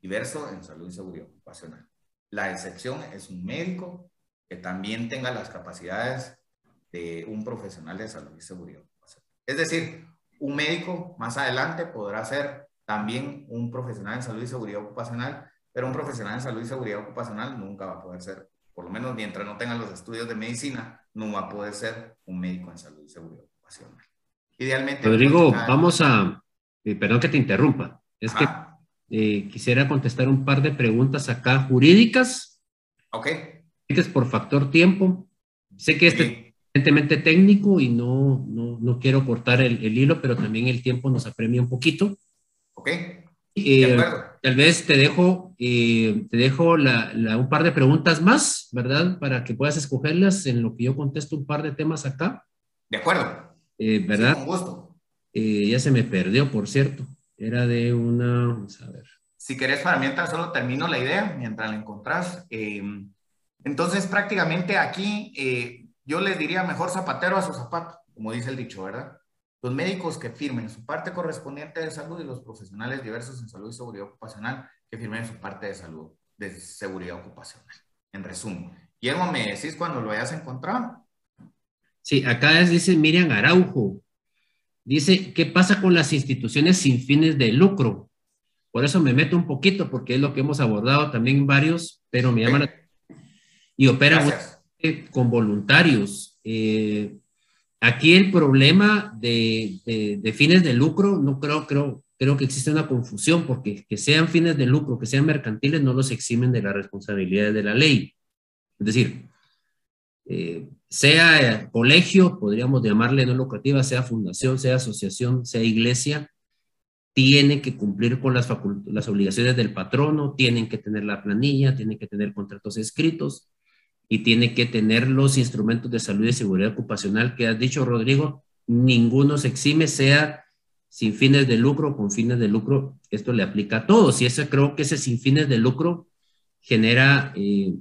diverso en salud y seguridad ocupacional. La excepción es un médico que también tenga las capacidades de un profesional de salud y seguridad ocupacional. Es decir, un médico más adelante podrá ser también un profesional en salud y seguridad ocupacional, pero un profesional en salud y seguridad ocupacional nunca va a poder ser, por lo menos mientras no tenga los estudios de medicina, no va a poder ser un médico en salud y seguridad ocupacional. Idealmente. Rodrigo, vamos a, eh, perdón que te interrumpa, es que eh, quisiera contestar un par de preguntas acá jurídicas. Ok. Por factor tiempo. Sé que este es evidentemente técnico y no, no, no quiero cortar el, el, hilo, pero también el tiempo nos apremia un poquito. Ok. Eh, tal vez te dejo, te dejo la, la, un par de preguntas más, ¿verdad? Para que puedas escogerlas en lo que yo contesto un par de temas acá. De acuerdo. Eh, ¿Verdad? con gusto. Eh, ya se me perdió, por cierto. Era de una, vamos a ver. Si querés para mientras solo termino la idea, mientras la encontrás. Entonces, prácticamente aquí eh, yo les diría mejor zapatero a su zapato, como dice el dicho, ¿verdad? Los médicos que firmen su parte correspondiente de salud y los profesionales diversos en salud y seguridad ocupacional que firmen su parte de salud, de seguridad ocupacional. En resumen, Guillermo, ¿me decís cuando lo hayas encontrado? Sí, acá dice Miriam Araujo. Dice, ¿qué pasa con las instituciones sin fines de lucro? Por eso me meto un poquito, porque es lo que hemos abordado también varios, pero me llaman Y operan con voluntarios. Eh, aquí el problema de, fines de lucro, no creo, creo, creo que existe una confusión, porque que sean fines de lucro, que sean mercantiles, no los eximen de las responsabilidades de la ley. Es decir, eh, sea colegio, podríamos llamarle no lucrativa, sea fundación, sea asociación, sea iglesia, tiene que cumplir con las, las obligaciones del patrono, tienen que tener la planilla, tienen que tener contratos escritos y tiene que tener los instrumentos de salud y seguridad ocupacional que has dicho, Rodrigo, ninguno se exime, sea sin fines de lucro con fines de lucro, esto le aplica a todos. Y eso creo que ese sin fines de lucro genera eh,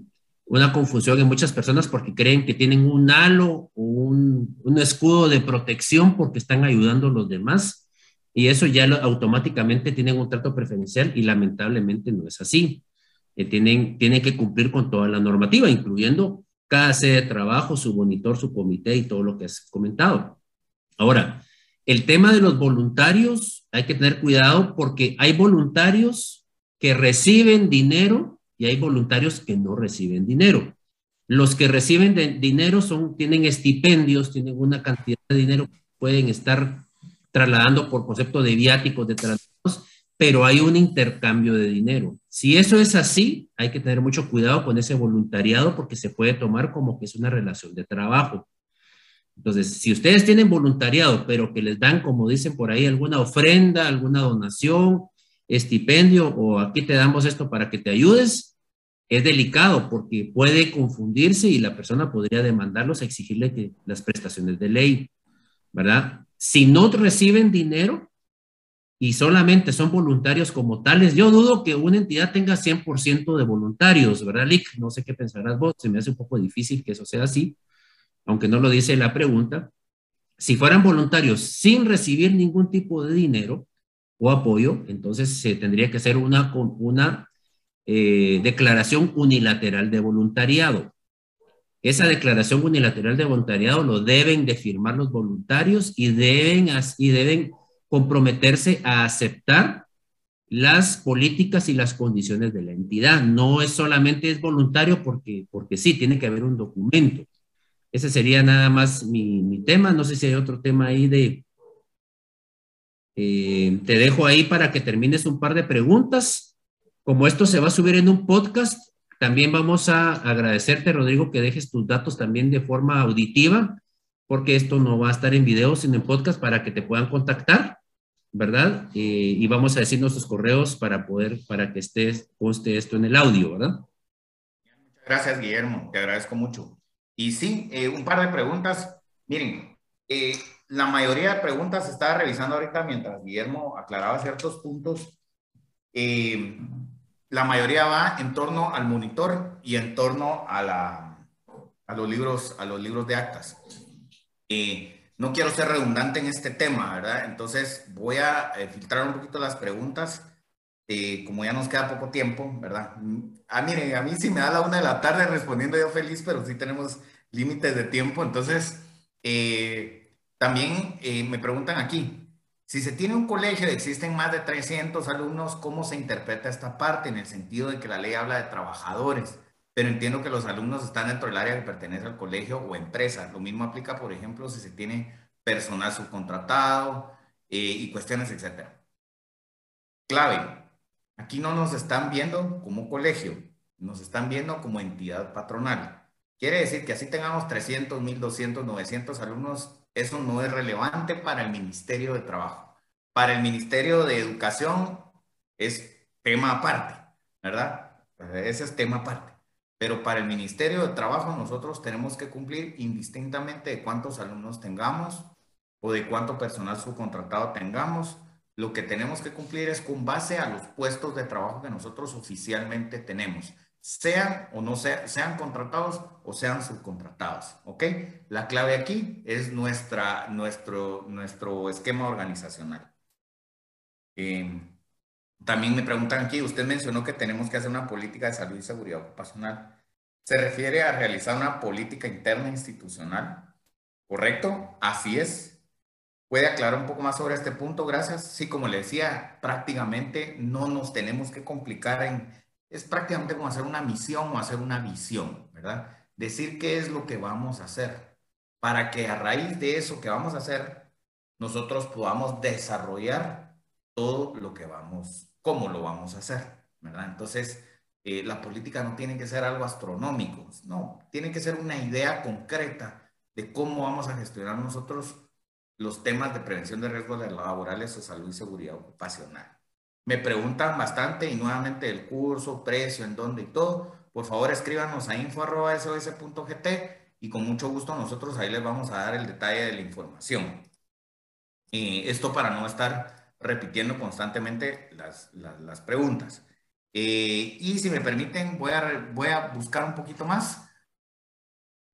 una confusión en muchas personas porque creen que tienen un halo o un, un escudo de protección porque están ayudando a los demás y eso ya automáticamente tienen un trato preferencial y lamentablemente no es así. Tienen, tienen que cumplir con toda la normativa, incluyendo cada sede de trabajo, su monitor, su comité y todo lo que has comentado. Ahora, el tema de los voluntarios, hay que tener cuidado porque hay voluntarios que reciben dinero y hay voluntarios que no reciben dinero. Los que reciben dinero son, tienen estipendios, tienen una cantidad de dinero, pueden estar trasladando por concepto de viáticos, de traslados, pero hay un intercambio de dinero. Si eso es así, hay que tener mucho cuidado con ese voluntariado porque se puede tomar como que es una relación de trabajo. Entonces, si ustedes tienen voluntariado, pero que les dan, como dicen por ahí, alguna ofrenda, alguna donación, estipendio o aquí te damos esto para que te ayudes, es delicado porque puede confundirse y la persona podría demandarlos a exigirle que las prestaciones de ley, ¿verdad? Si no reciben dinero y solamente son voluntarios como tales, yo dudo que una entidad tenga 100% de voluntarios, ¿verdad, Lick? No sé qué pensarás vos, se me hace un poco difícil que eso sea así, aunque no lo dice la pregunta. Si fueran voluntarios sin recibir ningún tipo de dinero o apoyo, entonces se tendría que hacer una, una eh, declaración unilateral de voluntariado. Esa declaración unilateral de voluntariado lo deben de firmar los voluntarios y deben, y deben comprometerse a aceptar las políticas y las condiciones de la entidad. No es solamente es voluntario porque, porque sí, tiene que haber un documento. Ese sería nada más mi, mi tema. No sé si hay otro tema ahí de... Eh, te dejo ahí para que termines un par de preguntas. Como esto se va a subir en un podcast, también vamos a agradecerte, Rodrigo, que dejes tus datos también de forma auditiva, porque esto no va a estar en video, sino en podcast para que te puedan contactar, ¿verdad? Eh, y vamos a decir nuestros correos para poder, para que estés, conste esto en el audio, ¿verdad? Gracias, Guillermo, te agradezco mucho. Y sí, eh, un par de preguntas. Miren, eh, la mayoría de preguntas estaba revisando ahorita mientras Guillermo aclaraba ciertos puntos. Eh, la mayoría va en torno al monitor y en torno a, la, a, los, libros, a los libros de actas. Eh, no quiero ser redundante en este tema, ¿verdad? Entonces voy a eh, filtrar un poquito las preguntas, eh, como ya nos queda poco tiempo, ¿verdad? Ah, miren, a mí sí me da la una de la tarde respondiendo yo feliz, pero sí tenemos límites de tiempo, entonces también me preguntan aquí, si se tiene un colegio y existen más de 300 alumnos, ¿cómo se interpreta esta parte? En el sentido de que la ley habla de trabajadores, pero entiendo que los alumnos están dentro del área que pertenece al colegio o empresa. Lo mismo aplica, por ejemplo, si se tiene personal subcontratado eh, y cuestiones, etc. Clave, aquí no nos están viendo como colegio, nos están viendo como entidad patronal. Quiere decir que así tengamos 300, 1200, 900 alumnos, eso no es relevante para el Ministerio de Trabajo. Para el Ministerio de Educación es tema aparte, ¿verdad? Ese es tema aparte. Pero para el Ministerio de Trabajo nosotros tenemos que cumplir indistintamente de cuántos alumnos tengamos o de cuánto personal subcontratado tengamos. Lo que tenemos que cumplir es con base a los puestos de trabajo que nosotros oficialmente tenemos sean o no sean, sean contratados o sean subcontratados, ¿ok? La clave aquí es nuestra, nuestro, nuestro esquema organizacional. Em, también me preguntan aquí, usted mencionó que tenemos que hacer una política de salud y seguridad ocupacional. ¿Se refiere a realizar una política interna institucional? ¿Correcto? Así es. ¿Puede aclarar un poco más sobre este punto? Gracias. Sí, como le decía, prácticamente no nos tenemos que complicar en es prácticamente como hacer una misión o hacer una visión, ¿verdad? Decir qué es lo que vamos a hacer para que a raíz de eso que vamos a hacer, nosotros podamos desarrollar todo lo que vamos, cómo lo vamos a hacer, ¿verdad? Entonces, eh, la política no tiene que ser algo astronómico, no, tiene que ser una idea concreta de cómo vamos a gestionar nosotros los temas de prevención de riesgos laborales o salud y seguridad ocupacional. Me preguntan bastante y nuevamente el curso, precio, en dónde y todo. Por favor, escríbanos a info.sos.gt y con mucho gusto nosotros ahí les vamos a dar el detalle de la información. Eh, esto para no estar repitiendo constantemente las, las, preguntas. Eh, y si me permiten, voy a, voy a buscar un poquito más.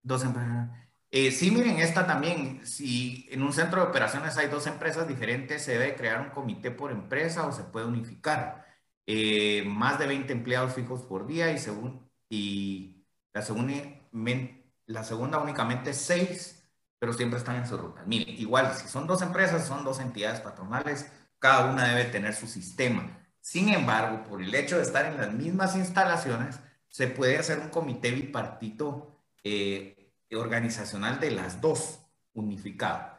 Dos empresas. Eh, sí, miren, esta también, si en un centro de operaciones hay dos empresas diferentes, se debe crear un comité por empresa o se puede unificar. Eh, más de 20 empleados fijos por día y, según, y la, segunda, la segunda únicamente 6, pero siempre están en su ruta. Miren, igual, si son dos empresas, son dos entidades patronales, cada una debe tener su sistema. Sin embargo, por el hecho de estar en las mismas instalaciones, se puede hacer un comité bipartito eh, organizacional de las dos unificado.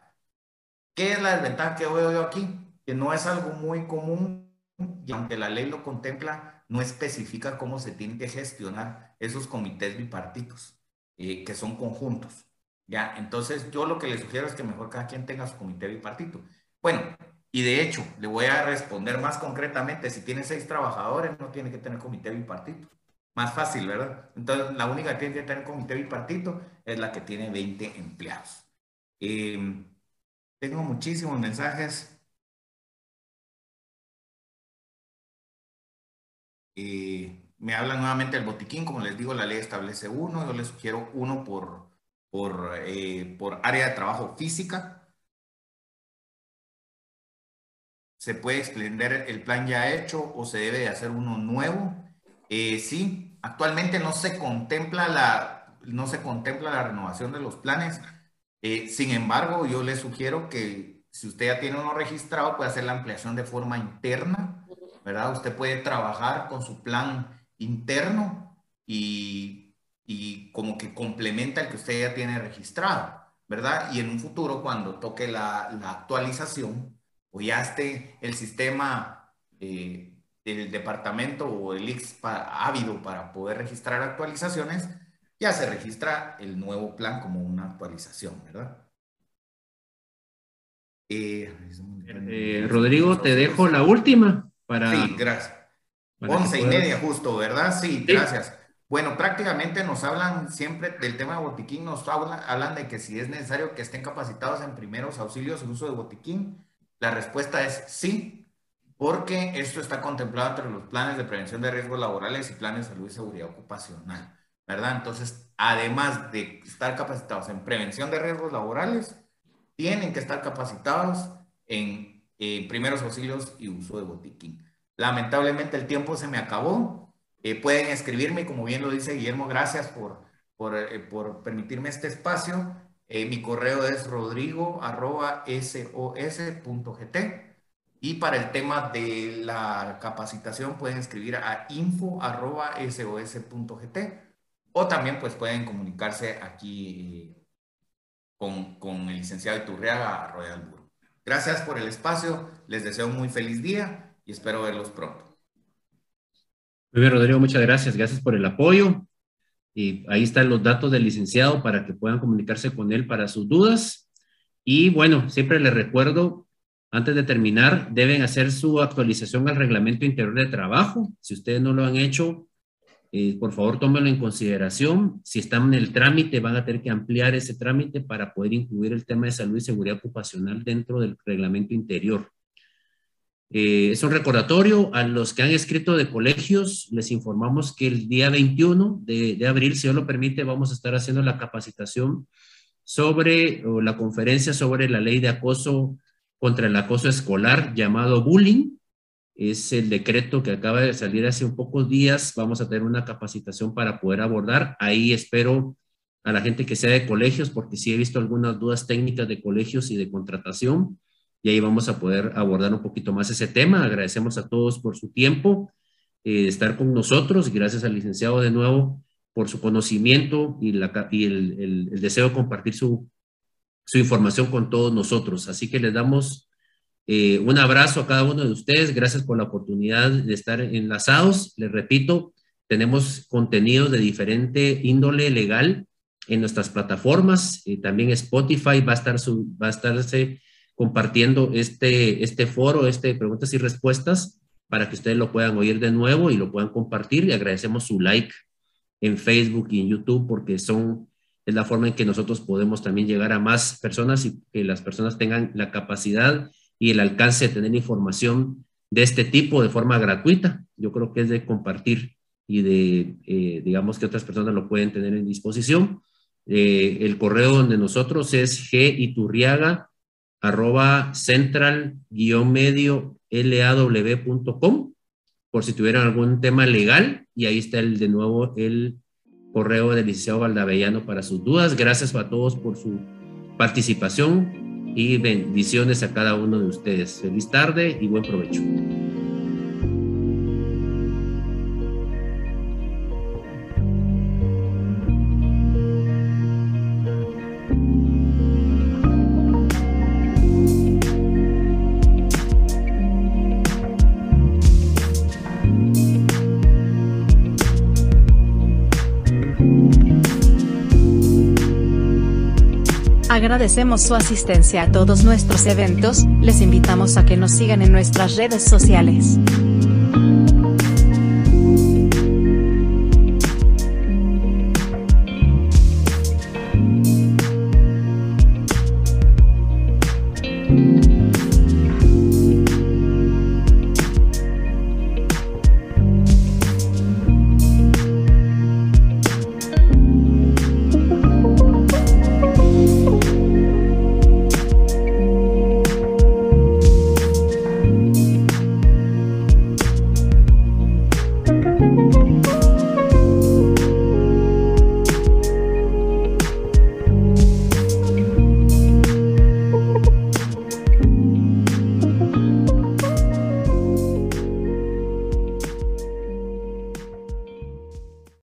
¿Qué es la desventaja que veo yo aquí? Que no es algo muy común y aunque la ley lo contempla, no especifica cómo se tienen que gestionar esos comités bipartitos, eh, que son conjuntos. ¿ya? Entonces, yo lo que les sugiero es que mejor cada quien tenga su comité bipartito. Bueno, y de hecho, le voy a responder más concretamente, si tiene seis trabajadores, no tiene que tener comité bipartito. Más fácil, ¿verdad? Entonces, la única que tiene que tener comité bipartito es la que tiene 20 empleados. Eh, tengo muchísimos mensajes. Eh, me hablan nuevamente del botiquín, como les digo, la ley establece uno, yo les sugiero uno por, por, eh, por área de trabajo física, Se puede extender el plan ya hecho o se debe de hacer uno nuevo. sí, actualmente no se contempla la, no se contempla la renovación de los planes. sin embargo, yo les sugiero que si usted ya tiene uno registrado, puede hacer la ampliación de forma interna, ¿verdad? Usted puede trabajar con su plan interno y, y como que complementa el que usted ya tiene registrado, ¿verdad? Y en un futuro, cuando toque la, la actualización o ya esté el sistema eh, del departamento o el IX ávido para poder registrar actualizaciones, ya se registra el nuevo plan como una actualización, ¿verdad? Eh, eh, Rodrigo, te dejo la última para... Sí, gracias. Once y media justo, ¿verdad? Sí, gracias. Bueno, prácticamente nos hablan siempre del tema de botiquín, nos hablan, hablan de que si es necesario que estén capacitados en primeros auxilios el uso de botiquín. La respuesta es sí, porque esto está contemplado entre los planes de prevención de riesgos laborales y planes de salud y seguridad ocupacional, ¿verdad? Entonces, además de estar capacitados en prevención de riesgos laborales, tienen que estar capacitados en primeros auxilios y uso de botiquín. Lamentablemente el tiempo se me acabó. Eh, pueden escribirme, como bien lo dice Guillermo, gracias por, por, eh, por permitirme este espacio. Eh, mi correo es rodrigo.sos.gt y para el tema de la capacitación pueden escribir a info.sos.gt o también pues pueden comunicarse aquí con, con el licenciado Iturriaga Royal. Gracias por el espacio, les deseo un muy feliz día y espero verlos pronto. Muy bien, Rodrigo, muchas gracias. Gracias por el apoyo. Ahí están los datos del licenciado para que puedan comunicarse con él para sus dudas. Y bueno, siempre les recuerdo, antes de terminar, deben hacer su actualización al reglamento interior de trabajo. Si ustedes no lo han hecho, eh, por favor, tómenlo en consideración. Si están en el trámite, van a tener que ampliar ese trámite para poder incluir el tema de salud y seguridad ocupacional dentro del reglamento interior. Eh, es un recordatorio a los que han escrito de colegios. Les informamos que el día 21 de, abril, si Dios lo permite, vamos a estar haciendo la capacitación sobre, la conferencia sobre la ley de acoso contra el acoso escolar llamado bullying es el decreto que acaba de salir hace un pocos días. Vamos a tener una capacitación para poder abordar. Ahí espero a la gente que sea de colegios, porque sí he visto algunas dudas técnicas de colegios y de contratación, y ahí vamos a poder abordar un poquito más ese tema. Agradecemos a todos por su tiempo, eh, de estar con nosotros, y gracias al licenciado de nuevo por su conocimiento y, el, deseo de compartir su, su información con todos nosotros. Así que les damos eh, un abrazo a cada uno de ustedes. Gracias por la oportunidad de estar enlazados. Les repito, tenemos contenidos de diferente índole legal en nuestras plataformas. y también Spotify va a, estar va a estarse compartiendo este, este foro, este preguntas y respuestas, para que ustedes lo puedan oír de nuevo y lo puedan compartir. Y agradecemos su like en Facebook y en YouTube porque son es la forma en que nosotros podemos también llegar a más personas y que las personas tengan la capacidad y el alcance de tener información de este tipo de forma gratuita. Yo creo que es de compartir y de, eh, digamos, que otras personas lo pueden tener en disposición. Eh, el correo donde nosotros es giturriaga arroba central-medio law.com por si tuvieran algún tema legal y ahí está el de nuevo el correo del licenciado Valdavellano para sus dudas. Gracias a todos por su participación y bendiciones a cada uno de ustedes. Feliz tarde y buen provecho. Agradecemos su asistencia a todos nuestros eventos, les invitamos a que nos sigan en nuestras redes sociales.